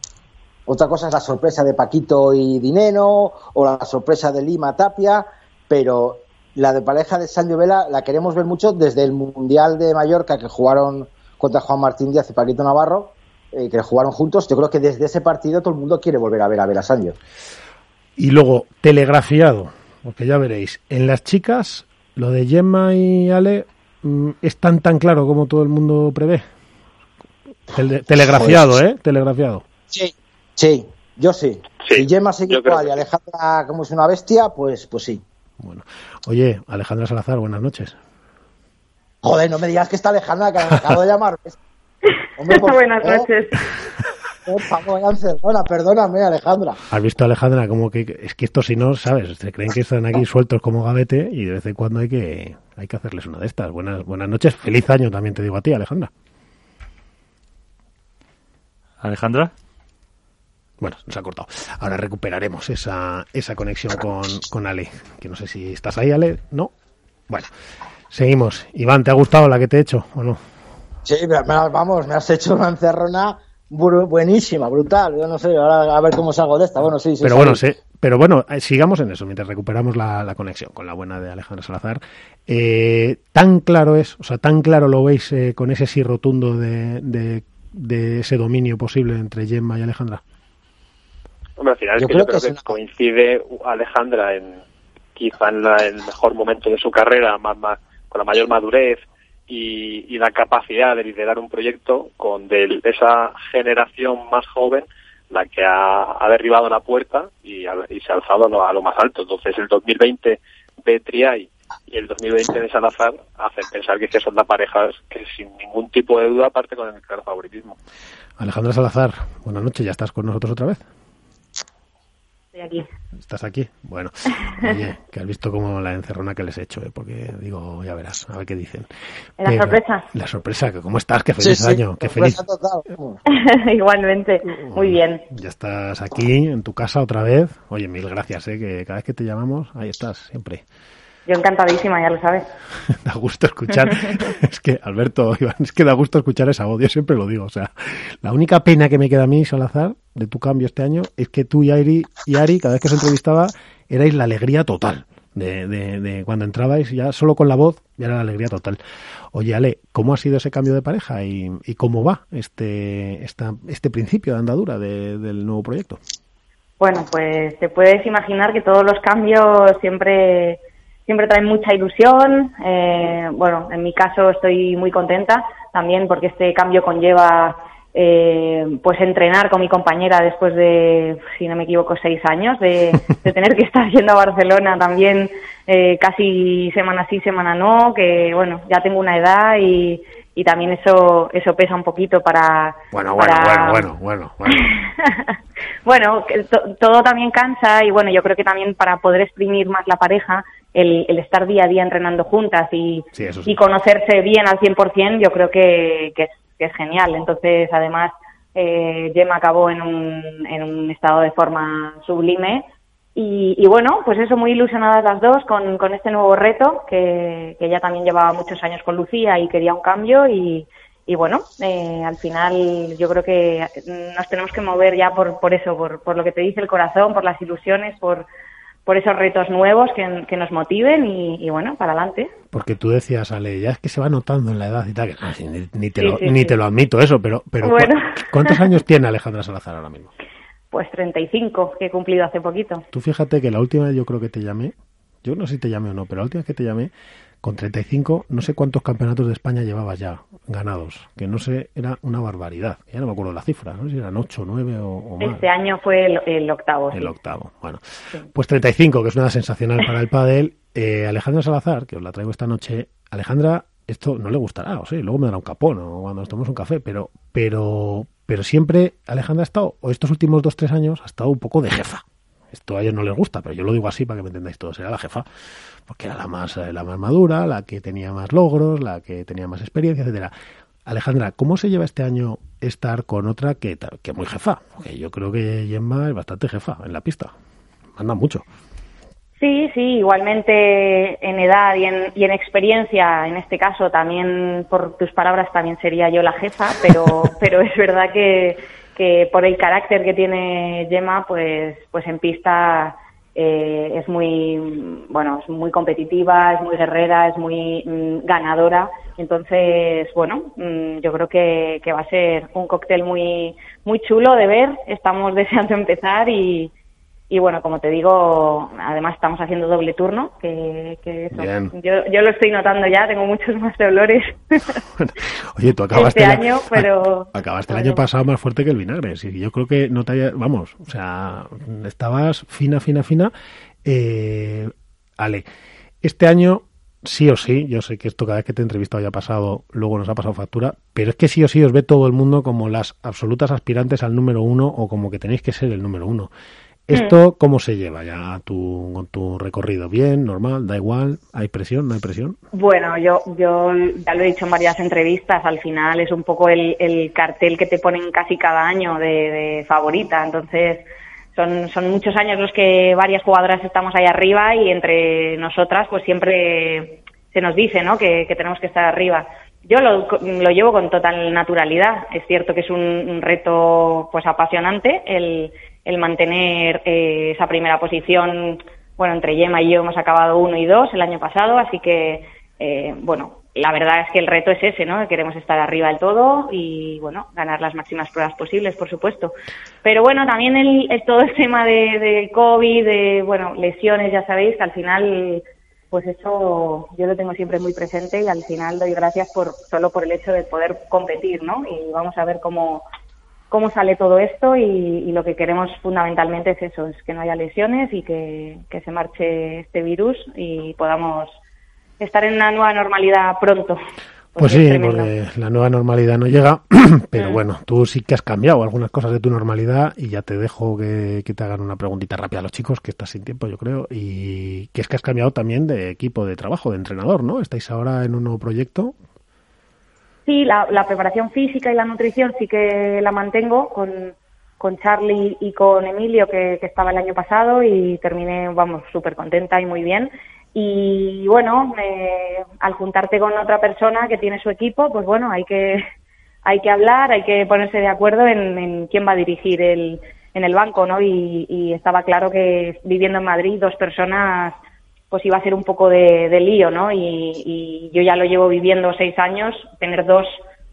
Otra cosa es la sorpresa de Paquito y Dineno, o la sorpresa de Lima Tapia, pero la de pareja de Sancho Vela la queremos ver mucho desde el Mundial de Mallorca que jugaron contra Juan Martín Díaz y Paquito Navarro, eh, que jugaron juntos. Yo creo que desde ese partido todo el mundo quiere volver a ver a Vela Sancho. Y luego, telegrafiado, porque ya veréis, en las chicas, lo de Gemma y Ale mm, es tan tan claro como todo el mundo prevé. Tele- telegrafiado, Pues- ¿eh? Telegrafiado. Sí, sí, yo sí. Sí, si Gemma sigue igual y sí. Alejandra como es una bestia, pues, pues sí. Bueno, oye, Alejandra Salazar, buenas noches. Joder, no me digas que está Alejandra, que me acabo de llamar. [LAUGHS] Hombre, por Buenas noches. [LAUGHS] Ancelona, perdóname, Alejandra. ¿Has visto, Alejandra, como que es que estos si no, sabes, se creen que están aquí sueltos como gavete y de vez en cuando hay que hay que hacerles una de estas. Buenas buenas noches, feliz año también te digo a ti, Alejandra. Alejandra. Bueno, nos ha cortado. Ahora recuperaremos esa, esa conexión con, con Ale. Que no sé si estás ahí, Ale. No. Bueno, seguimos. Iván, ¿te ha gustado la que te he hecho o no? Sí, me- vamos, me has hecho una encerrona buenísima, brutal. Yo no sé, ahora a ver cómo salgo de esta. Bueno, sí, sí. Pero bueno, sí, pero bueno, eh, sigamos en eso mientras recuperamos la, la conexión con la buena de Alejandra Salazar. Eh, tan claro es, o sea, tan claro lo veis eh, con ese sí rotundo de, de, de ese dominio posible entre Gemma y Alejandra. Hombre, al final es Yo que creo yo creo que que, es una- coincide Alejandra en quizá en la- el mejor momento de su carrera, más, más- con la mayor madurez y, y la capacidad de liderar un proyecto con del- esa generación más joven la que ha, ha derribado la puerta y, ha- y se ha alzado a lo, a lo más alto. Entonces el 2020 de Triay y el 2020 de Salazar hacen pensar que son las parejas que sin ningún tipo de duda parte con el claro favoritismo. Alejandra Salazar, buenas noches, ¿ya estás con nosotros otra vez? Estoy aquí. ¿Estás aquí? Bueno, oye, [LAUGHS] que has visto como la encerrona que les he hecho, ¿eh? porque digo, ya verás, a ver qué dicen. ¿La Pero- sorpresa? La sorpresa, que ¿cómo estás? Qué feliz sí, año, qué feliz. [LAUGHS] Igualmente. Muy bien. Ya estás aquí, en tu casa otra vez. Oye, mil gracias, ¿eh? que cada vez que te llamamos, ahí estás, siempre. Yo encantadísima, ya lo sabes. [LAUGHS] da gusto escuchar. [LAUGHS] es que, Alberto, Iván, es que da gusto escuchar esa voz, yo siempre lo digo. O sea, la única pena que me queda a mí, Salazar, de tu cambio este año, es que tú y Ari, y Ari cada vez que os entrevistaba, erais la alegría total. De, de, de cuando entrabais, ya solo con la voz, ya era la alegría total. Oye, Ale, ¿cómo ha sido ese cambio de pareja y, y cómo va este, esta, este principio de andadura de- del nuevo proyecto? Bueno, pues te puedes imaginar que todos los cambios siempre siempre traen mucha ilusión. Eh, bueno, en mi caso estoy muy contenta también porque este cambio conlleva eh, pues entrenar con mi compañera después de, si no me equivoco, seis años de, [LAUGHS] de tener que estar yendo a Barcelona también eh, casi semana sí, semana no, que bueno, ya tengo una edad y, y también eso eso pesa un poquito para Bueno, bueno, para- bueno, bueno, bueno, bueno. [LAUGHS] bueno, to- todo también cansa y bueno, yo creo que también para poder exprimir más la pareja, el, el estar día a día entrenando juntas y, Sí, eso sí. y conocerse bien al 100%, yo creo que, que, es, que es genial. Entonces, además, Eh, Gemma acabó en un, en un estado de forma sublime. Y, y, bueno, pues eso, muy ilusionadas las dos con, con este nuevo reto, que, que ella también llevaba muchos años con Lucía y quería un cambio. Y, y bueno, eh, al final yo creo que nos tenemos que mover ya por, por eso, por, por lo que te dice el corazón, por las ilusiones, por, por esos retos nuevos que, que nos motiven y, y, bueno, para adelante. Porque tú decías, Ale, ya es que se va notando en la edad y tal, que, ah, ni, ni, te, sí, lo, sí, ni te lo admito eso, pero, pero bueno. [LAUGHS] ¿cuántos años tiene Alejandra Salazar ahora mismo? Pues 35, que he cumplido hace poquito. Tú fíjate que la última vez yo creo que te llamé, yo no sé si te llamé o no, pero la última vez que te llamé, con 35, no sé cuántos campeonatos de España llevabas ya ganados, que no sé, era una barbaridad. Ya no me acuerdo la cifra, no sé si eran 8, 9 o, o más. Este año fue el, el octavo. El sí. octavo, bueno. Sí. Pues 35, que es una sensacional para el pádel. Eh, Alejandra Salazar, que os la traigo esta noche, Alejandra, esto no le gustará, o sí, luego me dará un capón o cuando nos tomemos un café, pero, pero, pero siempre Alejandra ha estado, o estos últimos dos, tres años, ha estado un poco de jefa. Esto a ellos no les gusta, pero yo lo digo así para que me entendáis todos. Era la jefa, porque era la más, eh, la más madura, la que tenía más logros, la que tenía más experiencia, etcétera. Alejandra, ¿cómo se lleva este año estar con otra que, que muy jefa? Porque yo creo que Gemma es bastante jefa en la pista. Manda mucho. Sí, sí, igualmente en edad y en, y en experiencia, en este caso también por tus palabras también sería yo la jefa, pero, [LAUGHS] pero es verdad que, que por el carácter que tiene Gemma, pues, pues en pista eh, es muy, bueno, es muy competitiva, es muy guerrera, es muy mm, ganadora. Entonces, bueno, mm, yo creo que, que va a ser un cóctel muy, muy chulo de ver. Estamos [LAUGHS] deseando empezar y, y bueno, como te digo, además estamos haciendo doble turno, que, que eso, yo, yo, lo estoy notando ya, tengo muchos más dolores. [LAUGHS] Oye, tú acabaste este año, pero acabaste el año pasado más fuerte que el vinagre, sí, yo creo que no te haya, vamos, o sea, estabas fina, fina, fina. Eh, Ale, este año sí o sí, yo sé que esto cada vez que te he entrevistado ya ha pasado, luego nos ha pasado factura, pero es que sí o sí os ve todo el mundo como las absolutas aspirantes al número uno o como que tenéis que ser el número uno. ¿Esto cómo se lleva ya tu, con tu recorrido? ¿Bien? ¿Normal? ¿Da igual? ¿Hay presión? ¿No hay presión? Bueno, yo, yo ya lo he dicho en varias entrevistas, al final es un poco el, el cartel que te ponen casi cada año de, favorita, entonces son, son muchos años los que varias jugadoras estamos ahí arriba y entre nosotras pues siempre se nos dice ¿no? que, que tenemos que estar arriba. Yo lo, lo, llevo con total naturalidad. Es cierto que es un, un reto pues apasionante el, el mantener eh, esa primera posición. Bueno, entre Yema y yo hemos acabado uno y dos el año pasado, así que, eh, bueno, la verdad es que el reto es ese, ¿no? Queremos estar arriba del todo y, bueno, ganar las máximas pruebas posibles, por supuesto. Pero bueno, también el, el todo el tema de, de COVID, de, bueno, lesiones, ya sabéis, que al final, pues eso yo lo tengo siempre muy presente y al final doy gracias por, solo por el hecho de poder competir, ¿no? Y vamos a ver cómo, cómo sale todo esto y, y, lo que queremos fundamentalmente es eso, es que no haya lesiones y que, que, se marche este virus y podamos estar en una nueva normalidad pronto. Pues sí, porque la nueva normalidad no llega, [CLEARS THROAT] pero mm. bueno, tú sí que has cambiado algunas cosas de tu normalidad y ya te dejo que, que, te hagan una preguntita rápida a los chicos, que estás sin tiempo yo creo, y que es que has cambiado también de equipo de trabajo, de entrenador, ¿no? Estáis ahora en un nuevo proyecto Sí, la, la, preparación física y la nutrición sí que la mantengo con, con Charlie y con Emilio, que, estaba el año pasado, y terminé, vamos, súper contenta y muy bien. Y bueno, eh, al juntarte con otra persona que tiene su equipo, pues bueno, hay que, hay que hablar, hay que ponerse de acuerdo en, en quién va a dirigir el, en el banco, ¿no? Y estaba claro que viviendo en Madrid, dos personas pues iba a ser un poco de, lío, ¿no? Y, y, yo ya lo llevo viviendo seis años, tener dos,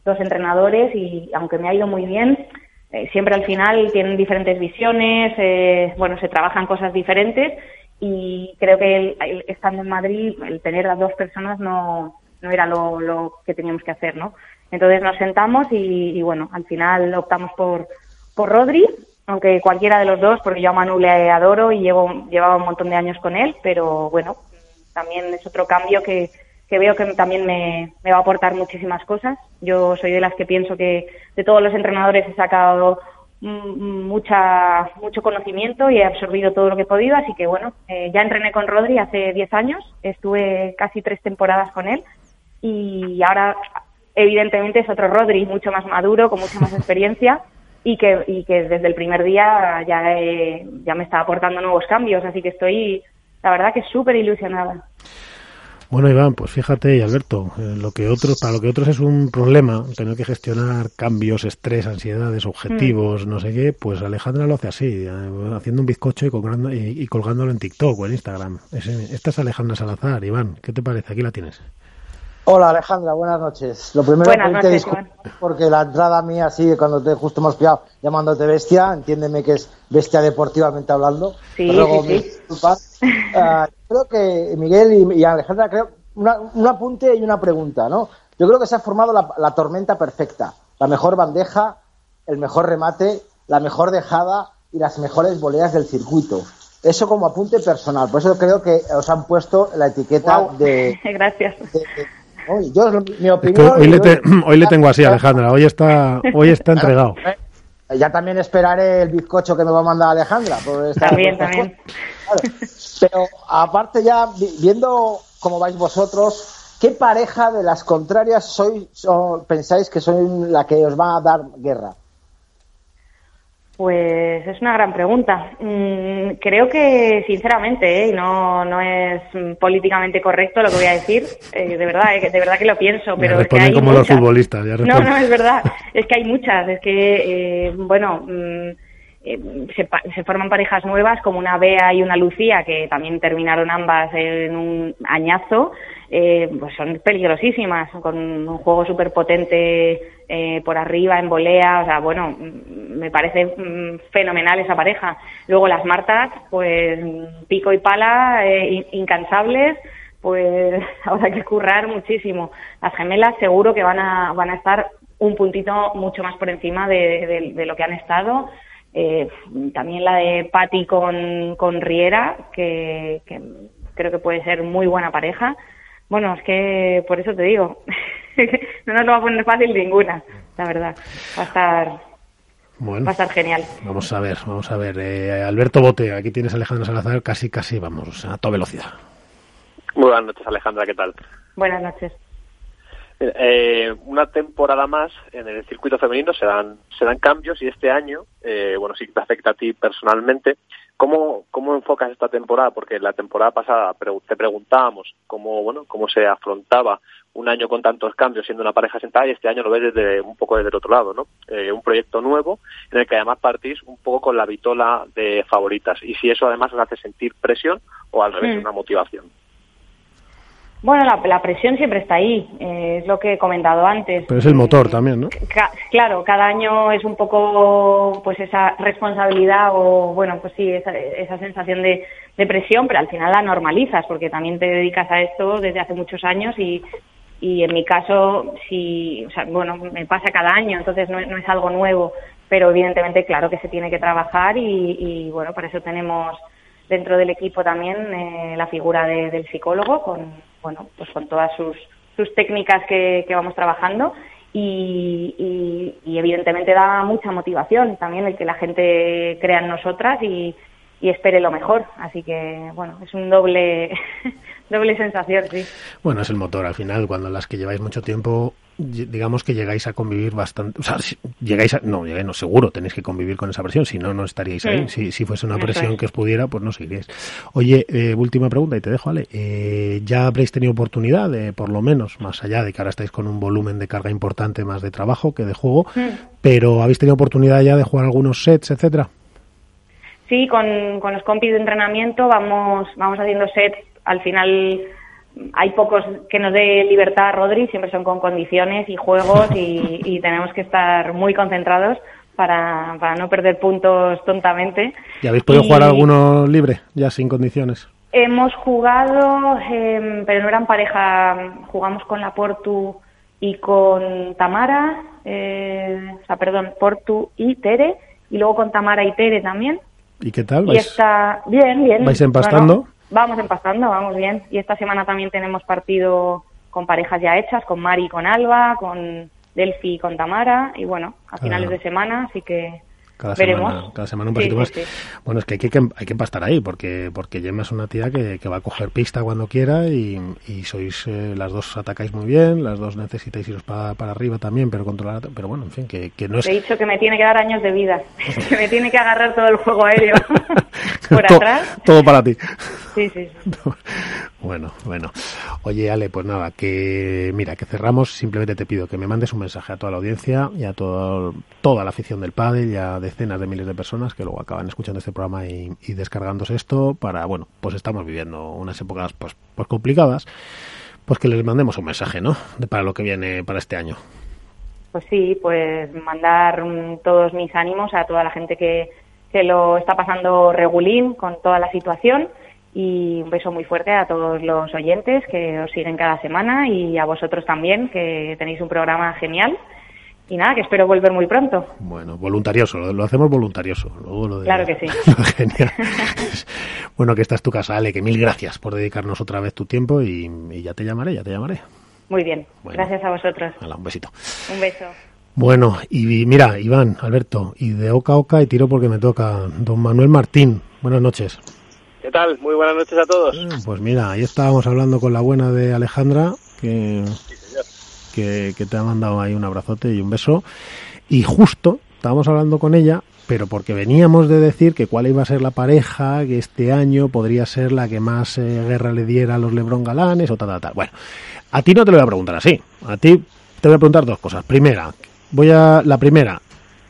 dos entrenadores y aunque me ha ido muy bien, eh, siempre al final tienen diferentes visiones, eh, bueno, se trabajan cosas diferentes y creo que el, estando en Madrid, el tener a dos personas no, no era lo, lo que teníamos que hacer, ¿no? Entonces nos sentamos y, y bueno, al final optamos por, por Rodri, aunque cualquiera de los dos, porque yo a Manu le adoro y llevo, llevaba un montón de años con él, pero bueno, también es otro cambio que, que veo que también me, me, va a aportar muchísimas cosas. Yo soy de las que pienso que de todos los entrenadores he sacado mucha, mucho conocimiento y he absorbido todo lo que he podido, así que bueno, eh, ya entrené con Rodri hace 10 años, estuve casi tres temporadas con él y ahora evidentemente es otro Rodri, mucho más maduro, con mucha más [LAUGHS] experiencia y que, y que desde el primer día ya, ya me está aportando nuevos cambios, así que estoy, la verdad que súper ilusionada. Bueno, Iván, pues fíjate, y Alberto, eh, lo que otros, para lo que otros es un problema tener que gestionar cambios, estrés, ansiedades, objetivos, no sé qué, pues Alejandra lo hace así, eh, haciendo un bizcocho y y, colgándolo en TikTok o en Instagram. esta es Alejandra Salazar. Iván, ¿qué te parece? Aquí la tienes. Hola Alejandra, buenas noches. Lo primero que te porque la entrada mía así cuando te justo hemos pillado llamándote bestia, entiéndeme que es bestia deportivamente hablando. Sí, sí, sí. Ah, creo que Miguel y, Alejandra, creo, un apunte y una pregunta, ¿no? Yo creo que se ha formado la, tormenta perfecta, la mejor bandeja, el mejor remate, la mejor dejada y las mejores voleas del circuito. Eso como apunte personal, por eso creo que os han puesto la etiqueta de... [LAUGHS] Gracias. Yo, mi opinión... hoy, le tengo así, Alejandra, hoy está, hoy está entregado. Ya también esperaré el bizcocho que me va a mandar Alejandra. Por también, también. Pero aparte ya, viendo cómo vais vosotros, ¿qué pareja de las contrarias sois, pensáis que soy la que os va a dar guerra? Pues es una gran pregunta. Mm, creo que, sinceramente, ¿eh? no, no es políticamente correcto lo que voy a decir, eh, de verdad, eh, de verdad que lo pienso, pero es que hay como los futbolistas. Ya no, no, es verdad. Es que hay muchas. Es que, bueno. Mm, se, se, forman parejas nuevas como una Bea y una Lucía que también terminaron ambas en un añazo eh, pues son peligrosísimas, con un juego súper potente eh, por arriba, en volea, o sea, bueno, mm, me parece mm, fenomenal esa pareja. Luego las Martas, pues pico y pala, eh, incansables, pues [LAUGHS] habrá que currar muchísimo. Las gemelas seguro que van a, van a estar un puntito mucho más por encima de, lo que han estado. Eh, también la de Patti con, con Riera, que, que creo que puede ser muy buena pareja. Bueno, es que por eso te digo, [LAUGHS] no nos lo va a poner fácil ninguna, la verdad. Va a estar, va a estar genial. Vamos a ver, vamos a ver. Eh, Alberto Bote, aquí tienes a Alejandra Salazar, casi, casi, vamos, a toda velocidad. Muy buenas noches, Alejandra, ¿qué tal? Buenas noches. Eh, una temporada más en el circuito femenino se dan, se dan cambios y este año, eh, bueno, sí te afecta a ti personalmente, ¿Cómo, ¿Cómo enfocas esta temporada? Porque la temporada pasada te preguntábamos cómo, bueno, cómo se afrontaba un año con tantos cambios siendo una pareja sentada y este año lo ves desde un poco desde el otro lado, ¿no? Eh, un proyecto nuevo en el que además partís un poco con la vitola de favoritas y si eso además os hace sentir presión o al revés, mm. una motivación. Bueno, la, presión siempre está ahí, eh, es lo que he comentado antes. Pero es el motor también, ¿no? claro, cada año es un poco pues esa responsabilidad o, bueno, pues sí, esa, esa sensación de, de, presión, pero al final la normalizas porque también te dedicas a esto desde hace muchos años y, y en mi caso, sí, o sea, bueno, me pasa cada año, entonces no, no es algo nuevo, pero evidentemente claro que se tiene que trabajar y, y bueno, para eso tenemos dentro del equipo también eh, la figura del psicólogo con bueno pues con todas sus, sus técnicas que, vamos trabajando y, y, evidentemente da mucha motivación también el que la gente crea en nosotras y, y espere lo mejor. Así que, bueno, es un doble, [LAUGHS] doble sensación, sí. Bueno, es el motor al final, cuando las que lleváis mucho tiempo digamos que llegáis a convivir bastante, o sea, llegáis a, no, llegáis, no, seguro tenéis que convivir con esa presión, si no, no estaríais ahí. Si, si fuese una presión que os pudiera, pues no seguiríais. Oye, eh, última pregunta y te dejo, Ale. Eh, ¿Ya habréis tenido oportunidad de, por lo menos, más allá de que ahora estáis con un volumen de carga importante más de trabajo que de juego, pero habéis tenido oportunidad ya de jugar algunos sets, etcétera? Sí, con, con los compis de entrenamiento vamos, vamos haciendo sets. Al final hay pocos que nos dé libertad Rodri, siempre son con condiciones y juegos [LAUGHS] y, tenemos que estar muy concentrados para, para, no perder puntos tontamente. ¿Y habéis podido jugar alguno libre, ya sin condiciones? Hemos jugado, em, pero no eran pareja, jugamos con la Portu y con Tamara, eh, o sea, perdón, Portu y Tere, y luego con Tamara y Tere también. ¿Y qué tal? Y está bien, bien. ¿Vais empastando? Vamos empastando, vamos bien. Y esta semana también tenemos partido con parejas ya hechas, con Mari y con Alba, con Delphi y con Tamara. Y bueno, a finales de semana, así que cada Veremos. semana, cada semana un poquito sí, más. sí. Bueno, es que hay que, hay que empastar ahí, porque porque Gemma es una tía que, que va a coger pista cuando quiera y, y sois, eh, las dos atacáis muy bien, las dos necesitáis iros para, para arriba también, pero controlar, pero bueno, en fin, que, que no es... He dicho que me tiene que dar años de vida, [LAUGHS] [LAUGHS] que me tiene que agarrar todo el juego aéreo [LAUGHS] por atrás. todo para ti. Sí, sí. Bueno, bueno. Oye, Ale, pues nada, que mira, que cerramos. Simplemente te pido que me mandes un mensaje a toda la audiencia y a todo, toda la afición del pádel y a decenas de miles de personas que luego acaban escuchando este programa y, descargándose esto para, bueno, pues estamos viviendo unas épocas pues, pues complicadas, pues que les mandemos un mensaje, ¿no? De para lo que viene para este año. Pues sí, pues mandar todos mis ánimos a toda la gente que, que lo está pasando regulín con toda la situación y un beso muy fuerte a todos los oyentes que os siguen cada semana y a vosotros también, que tenéis un programa genial. Y nada, que espero volver muy pronto. Bueno, voluntarioso, lo, lo hacemos voluntarioso. Luego lo de- Claro que sí. [LAUGHS] Genial. [LAUGHS] bueno, que esta es tu casa, Ale, que mil gracias por dedicarnos otra vez tu tiempo y, y ya te llamaré, ya te llamaré. Muy bien. Bueno. Gracias a vosotros. Hala, un besito. Un beso. Bueno, y mira, Iván, Alberto, y de oca a oca y tiro porque me toca. Don Manuel Martín, buenas noches. ¿Qué tal? Muy buenas noches a todos. Pues mira, ahí estábamos hablando con la buena de Alejandra, que, que, que te ha mandado ahí un abrazote y un beso. Y justo estábamos hablando con ella, pero porque veníamos de decir que cuál iba a ser la pareja que este año podría ser la que más eh, guerra le diera a los Lebron Galanes o tal, tal, tal. Bueno, a ti no te lo voy a preguntar así. A ti te voy a preguntar dos cosas. Primera, voy a la primera.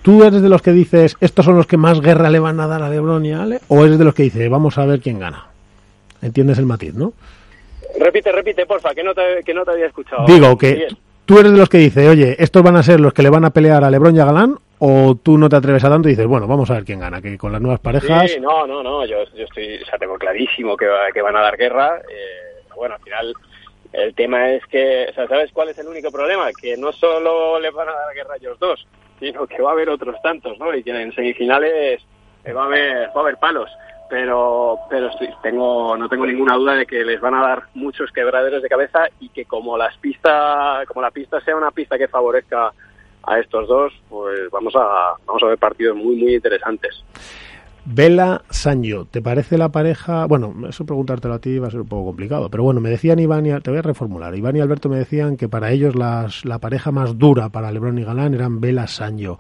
¿Tú eres de los que dices estos son los que más guerra le van a dar a Lebron y a Ale? ¿O eres de los que dice vamos a ver quién gana? ¿Entiendes el matiz, no? Repite, repite, porfa, que no te, que no te había escuchado. Digo que Bien. tú eres de los que dice, oye, estos van a ser los que le van a pelear a Lebron y a Galán, o tú no te atreves a tanto y dices, bueno, vamos a ver quién gana, que con las nuevas parejas. Sí, no, no, no, yo, yo estoy, o sea, tengo clarísimo que, que van a dar guerra. eh, bueno, al final el tema es que, o sea, ¿sabes cuál es el único problema? Que no solo les van a dar guerra a ellos dos, sino que va a haber otros tantos, ¿no? Y que en semifinales eh, va a haber, va a haber palos. Pero, pero tengo, no tengo ninguna duda de que les van a dar muchos quebraderos de cabeza y que como las pistas, como la pista sea una pista que favorezca a estos dos, pues vamos a, vamos a ver partidos muy, muy interesantes. Vela Sanyo, ¿te parece la pareja? Bueno, eso preguntártelo a ti va a ser un poco complicado, pero bueno, me decían Iván y te voy a reformular. Iván y Alberto me decían que para ellos las, la pareja más dura para Lebron y Galán eran Vela Sanyo.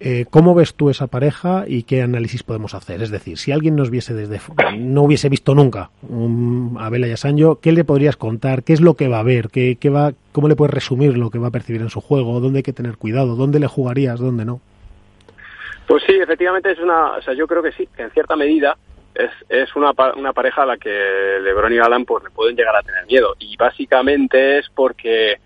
Eh, ¿Cómo ves tú esa pareja y qué análisis podemos hacer? Es decir, si alguien nos viese desde no hubiese visto nunca a Vela y a Sanyo, ¿qué le podrías contar? ¿Qué es lo que va a ver? ¿Qué, qué va, ¿Cómo le puedes resumir lo que va a percibir en su juego? ¿Dónde hay que tener cuidado? ¿Dónde le jugarías? ¿Dónde no? Pues sí, efectivamente es una, o sea, yo creo que sí, que en cierta medida es, es una, una pareja a la que LeBron y Galán pues le pueden llegar a tener miedo. Y básicamente es porque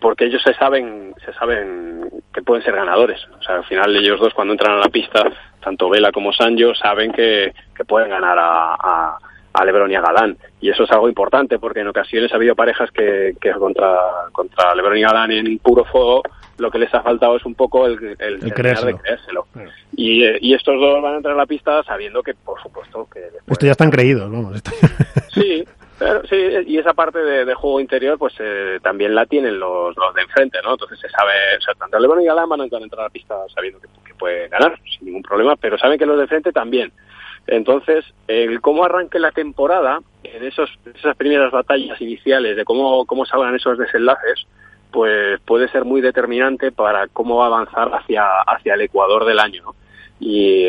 porque ellos se saben se saben que pueden ser ganadores, o sea, al final ellos dos cuando entran a la pista, tanto Vela como Sancho saben que, que pueden ganar a, a, a LeBron y a Galán. Y eso es algo importante porque en ocasiones ha habido parejas que, que contra contra LeBron y Galán en puro fuego lo que les ha faltado es un poco el, el, terminar creérselo. de creérselo. Y, eh, y estos dos van a entrar a la pista sabiendo que, por supuesto, que después- Esto ya están creídos, vamos. [LAUGHS] sí, pero sí, y esa parte de, de juego interior, pues eh, también la tienen los, los de enfrente, ¿no? Entonces se sabe, o sea, tanto Lebron y Galán van a entrar a la pista sabiendo que, que pueden ganar sin ningún problema, pero saben que los de enfrente también. Entonces, el cómo arranque la temporada, en esos, esas primeras batallas iniciales, de cómo, cómo salgan esos desenlaces, pues puede ser muy determinante para cómo va a avanzar hacia, hacia el Ecuador del año. ¿no? Y,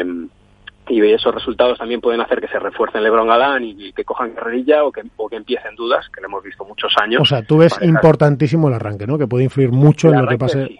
y esos resultados también pueden hacer que se refuercen LeBron Galán y, y que cojan carrerilla o que, o que empiecen dudas, que lo hemos visto muchos años. O sea, tú ves importantísimo el arranque, ¿no? Que puede influir mucho en lo que pase. sí.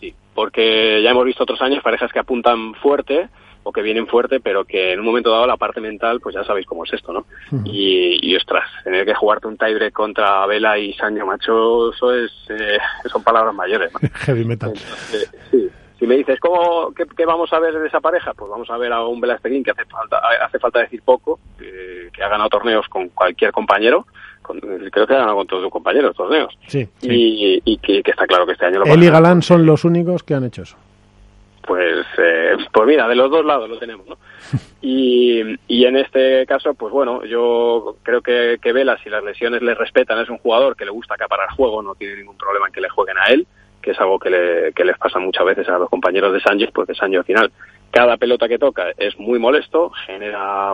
Sí, porque ya hemos visto otros años parejas que apuntan fuerte o que vienen fuerte, pero que en un momento dado la parte mental, pues ya sabéis cómo es esto, ¿no? Y, y ostras, tener que jugarte un tiebreak contra Vela y Sancho Macho, eso es, eh, son palabras mayores, ¿no? [LAUGHS] Heavy metal. Eh, sí. Si me dices, ¿cómo, qué, qué vamos a ver de esa pareja? Pues vamos a ver a un Velasteguín que hace falta, hace falta decir poco, que, que ha ganado torneos con cualquier compañero, con- creo que ha ganado con todos sus compañeros torneos. Sí. Y, y que, que está claro que este año lo Él y Galán son los únicos que han hecho eso. Pues, eh, pues mira, de los dos lados lo tenemos, ¿no? [LAUGHS] Y, y en este caso, pues bueno, yo creo que, que Vela, si las lesiones le respetan, es un jugador que le gusta acaparar juego, no tiene ningún problema en que le jueguen a él, que es algo que, le, que les pasa muchas veces a los compañeros de Sánchez, porque Sánchez al final cada pelota que toca es muy molesto, genera,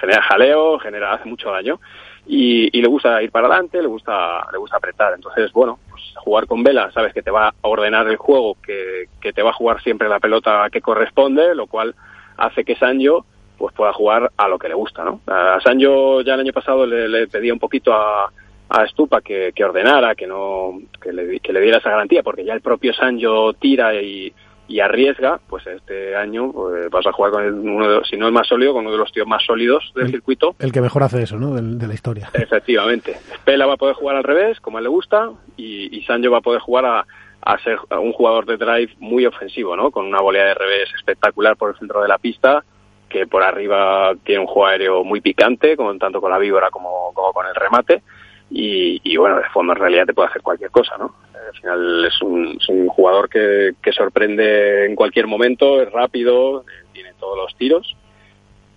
genera jaleo, genera, hace mucho daño y, y le gusta ir para adelante, le gusta, le gusta apretar. Entonces, bueno, pues jugar con Vela, sabes que te va a ordenar el juego, que, que te va a jugar siempre la pelota que corresponde, lo cual hace que Sancho pues pueda jugar a lo que le gusta, ¿no? A Sancho ya el año pasado le, le pedía un poquito a, a Stupa que, que ordenara, que no que le, que le diera esa garantía, porque ya el propio Sancho tira y, y arriesga, pues este año pues, vas a jugar con el- uno de, los- si no el más sólido, con uno de los tíos más sólidos del circuito. El que mejor hace eso, ¿no? De, de la historia. [LAUGHS] Efectivamente. Pela va a poder jugar al revés, como a él le gusta, y, y Sancho va a poder jugar a, a ser un jugador de drive muy ofensivo, ¿no? Con una volea de revés espectacular por el centro de la pista, que por arriba tiene un juego aéreo muy picante, con, tanto con la víbora como, como con el remate, y, y bueno, de fondo en realidad te puede hacer cualquier cosa, ¿no? Al final es un, es un jugador que, que sorprende en cualquier momento, es rápido, eh, tiene todos los tiros.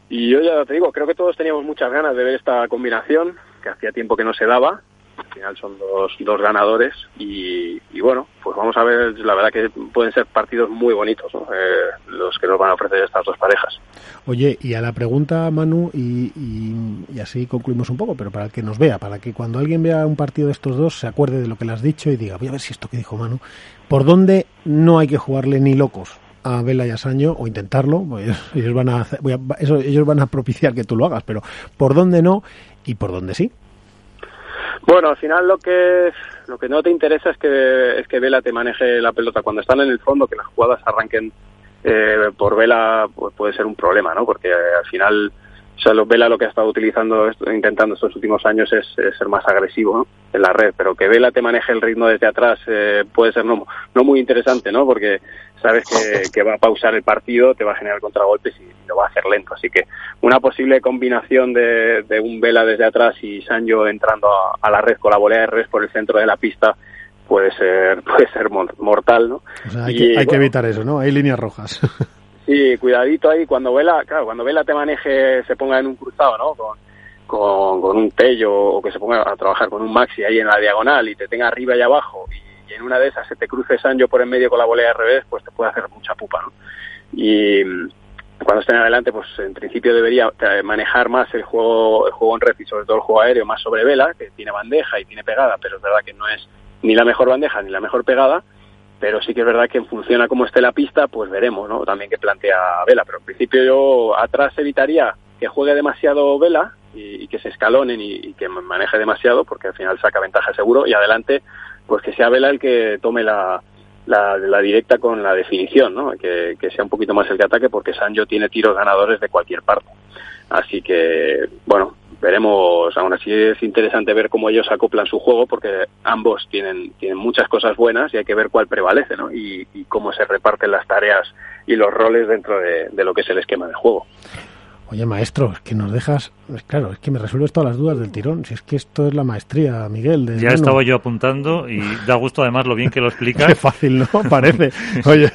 Y yo ya te digo, creo que todos teníamos muchas ganas de ver esta combinación, que hacía tiempo que no se daba. Al final son dos, dos ganadores y, y bueno, pues vamos a ver, la verdad que pueden ser partidos muy bonitos. Eh, los que nos van a ofrecer estas dos parejas. Oye, y a la pregunta, Manu, y, y- así concluimos un poco, pero para que nos vea, para que cuando alguien vea un partido de estos dos se acuerde de lo que le has dicho y diga, voy a ver si esto que dijo Manu, ¿por dónde no hay que jugarle ni locos a Vela y a Saño o intentarlo? Pues ellos, van a- eso, ellos van a propiciar que tú lo hagas, pero ¿por dónde no y por dónde sí? Bueno, al final lo que lo que no te interesa es que es que Vela te maneje la pelota cuando están en el fondo, que las jugadas arranquen eh, por Vela pues puede ser un problema, ¿no? Porque eh, al final o Vela lo que ha estado utilizando, intentando estos últimos años es, es ser más agresivo ¿no? en la red, pero que Vela te maneje el ritmo desde atrás eh, puede ser no, no muy interesante, ¿no? Porque sabes que, que va a pausar el partido, te va a generar contragolpes y lo va a hacer lento. Así que una posible combinación de, de un Vela desde atrás y Sancho entrando a, a la red con la volea de red por el centro de la pista puede ser [LAUGHS] puede ser mor- mortal, ¿no? O sea, hay, Y, que, hay que evitar eso, ¿no? Hay líneas rojas. [LAUGHS] Sí, cuidadito ahí cuando Vela, claro, cuando Vela te maneje, se ponga en un cruzado, ¿no? Con, con, con un Tello o que se ponga a trabajar con un Maxi ahí en la diagonal y te tenga arriba y abajo y, y en una de esas se te cruce Sancho por en medio con la volea de revés, pues te puede hacer mucha pupa, ¿no? Y cuando estén adelante, pues en principio debería eh, manejar más el juego, el juego en red y sobre todo el juego aéreo más sobre Vela, que tiene bandeja y tiene pegada, pero es verdad que no es ni la mejor bandeja ni la mejor pegada pero sí que es verdad que en función a cómo esté la pista, pues veremos, ¿no? También que plantea Vela, pero en principio yo atrás evitaría que juegue demasiado Vela y, que se escalonen y que maneje demasiado, porque al final saca ventaja seguro, y adelante, pues que sea Vela el que tome la, la, directa con la definición, ¿no? Que, que sea un poquito más el que ataque, porque Sancho tiene tiros ganadores de cualquier parte. Así que, bueno, veremos. Aún así es interesante ver cómo ellos acoplan su juego porque ambos tienen, tienen muchas cosas buenas y hay que ver cuál prevalece, ¿no? Y, y cómo se reparten las tareas y los roles dentro de, de lo que es el esquema de juego. Oye, maestro, es que nos dejas... es Claro, es que me resuelves todas las dudas del tirón. Si es que esto es la maestría, Miguel. De Ya estaba yo apuntando y da gusto además lo bien que lo [LAUGHS] explicas. Qué fácil, ¿no? Parece. Oye,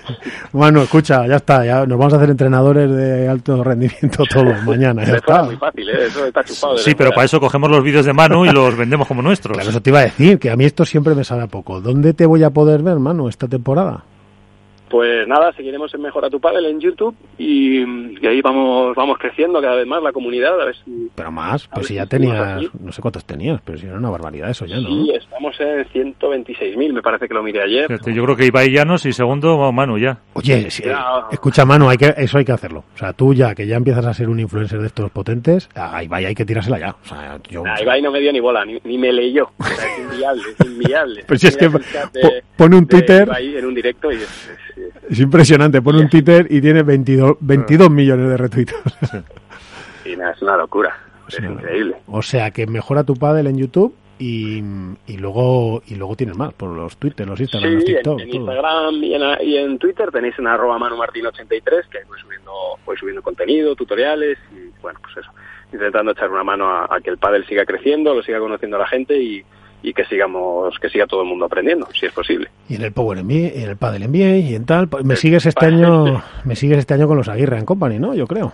Manu, escucha, ya está. Ya nos vamos a hacer entrenadores de alto rendimiento todos [LAUGHS] mañana. Ya está. es muy fácil, ¿eh? Eso está chupado. Sí, pero para eso cogemos los vídeos de Manu y los vendemos como nuestros. Claro, eso te iba a decir, que a mí esto siempre me sabe a poco. ¿Dónde te voy a poder ver, Manu, esta temporada? Pues nada, seguiremos en Mejora tu Padel en YouTube y, y ahí vamos vamos creciendo cada vez más la comunidad. A ver si, Pero más, A pues si ya tenías, no sé cuántos tenías, pero si era una barbaridad eso ya, ¿no? Sí, estamos en 126.000, me parece que lo miré ayer. Fíjate, Yo creo que Ibai Llanos y segundo Manu ya. Oye, Ya. escucha, Manu, hay que, eso hay que hacerlo. O sea, tú ya, que ya empiezas a ser un influencer de estos potentes, ahí vaya, hay que tirársela ya. O sea, yo... Nah, Ibai no me dio ni bola, ni, ni me leyó. O sea, es inviable, es inviable. [LAUGHS] Pues si es que pone un Twitter- Ibai en un directo y es, es- es- Es impresionante, pone un Twitter y tiene 22, 22 millones de retweets. y nada, es una locura. Es, increíble. O sea, que mejora tu pádel en YouTube y, y luego y luego tienes más por los Twitter, los Instagram, los Sí, TikTok, en. Instagram y en, y en Twitter tenéis en arroba manumartin83 que voy subiendo, voy subiendo contenido, tutoriales y bueno, pues eso. Intentando echar una mano a, a que el pádel siga creciendo, lo siga conociendo la gente y, y que sigamos, que siga todo el mundo aprendiendo, si es posible. Y en el Power NBA, en el Padel NBA y en tal. Pues Me sigues este año, me sigues este año con los Aguirre en Company, ¿no? Yo creo.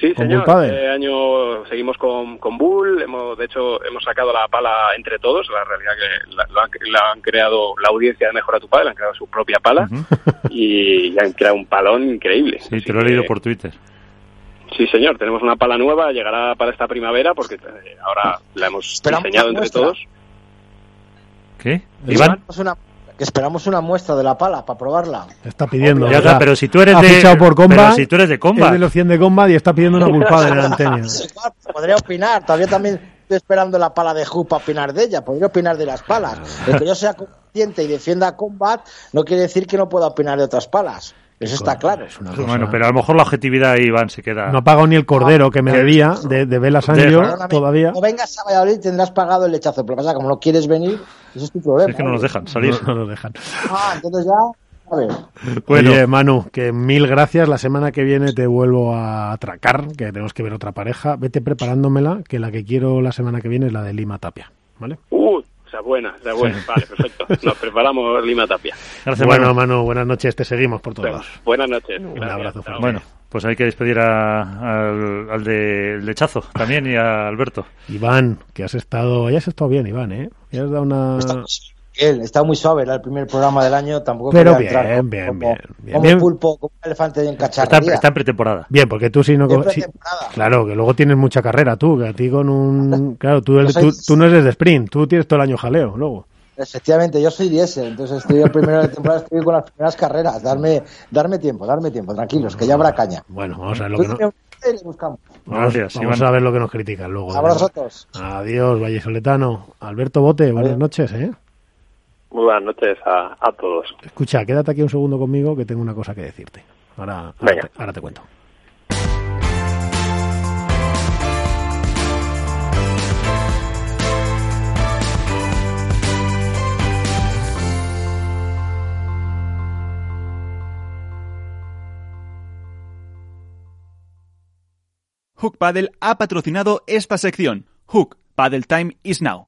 Sí, con señor. Este año seguimos con, con Bull. Hemos, de hecho, hemos sacado la pala entre todos. La realidad que la, han, la han creado la audiencia de Mejora tu Padre, han creado su propia pala [LAUGHS] y han creado un palón increíble. Sí, te lo he leído por Twitter. Sí, señor. Tenemos una pala nueva, llegará para esta primavera porque eh, ahora la hemos Esperamos diseñado la entre todos. ¿Qué? Iván. Esperamos una, que esperamos una muestra de la pala para probarla. Está pidiendo. Ya o está, sea, pero si tú eres ha de- fichado por pero Combat. si tú eres de Combat. Es de los 100 de Combat y está pidiendo una Bull Paddle en la antena. [LAUGHS] Podría opinar, todavía también estoy esperando la pala de Hoop para opinar de ella, podría opinar de las palas. El que yo sea consciente y defienda Combat no quiere decir que no pueda opinar de otras palas. Eso está claro. Bueno, pero a lo mejor la objetividad, Iván, se queda. No ha pagado ni el cordero que me debía de, de Vela todavía. No vengas a Valladolid tendrás pagado el lechazo. Pero pasa, como no quieres venir, eso es tu problema. Es que no nos dejan salir. No, no nos dejan. Ah, entonces ya, a ver. Bueno. Oye, Manu, que mil gracias. La semana que viene te vuelvo a atracar, que tenemos que ver otra pareja. Vete preparándomela, que la que quiero la semana que viene es la de Lima Tapia. ¿Vale? Uh, esa buena, esa buena. Vale, perfecto. Nos preparamos Lima Tapia. Gracias, bueno, Manu. Manu, buenas noches. Te seguimos por todos lados. buenas noches. Un Gracias. abrazo fuerte. Bueno, pues hay que despedir a- al, al de lechazo también y a Alberto. Iván, que has estado, ya has estado bien, Iván, ¿eh? Ya has dado una... Él está muy suave, era el primer programa del año, tampoco Pero entrar bien, como- bien, como, bien, como bien. un pulpo, como un elefante en Está, cacharrería. está en pretemporada. Bien, porque tú sí no... Sí- claro, que luego tienes mucha carrera tú, que a ti con un... [LAUGHS] Claro, tú, soy- tú, tú no eres de sprint, tú tienes todo el año jaleo, luego. Efectivamente, yo soy diésel, entonces estoy el primero de temporada, estoy con las primeras carreras. Darme, darme tiempo, darme tiempo, tranquilos, que ya habrá caña. Bueno, vamos a ver lo Tú que no... buscamos. Gracias, vamos a ver lo que nos critican luego. Abrazos a todos. Adiós, Valle Soletano. Alberto Bote, buenas noches, ¿eh? Muy buenas noches a, a todos. Escucha, quédate aquí un segundo conmigo que tengo una cosa que decirte. Ahora, ahora, te, ahora te cuento. Hook Paddle ha patrocinado esta sección. Hook Paddle Time is now.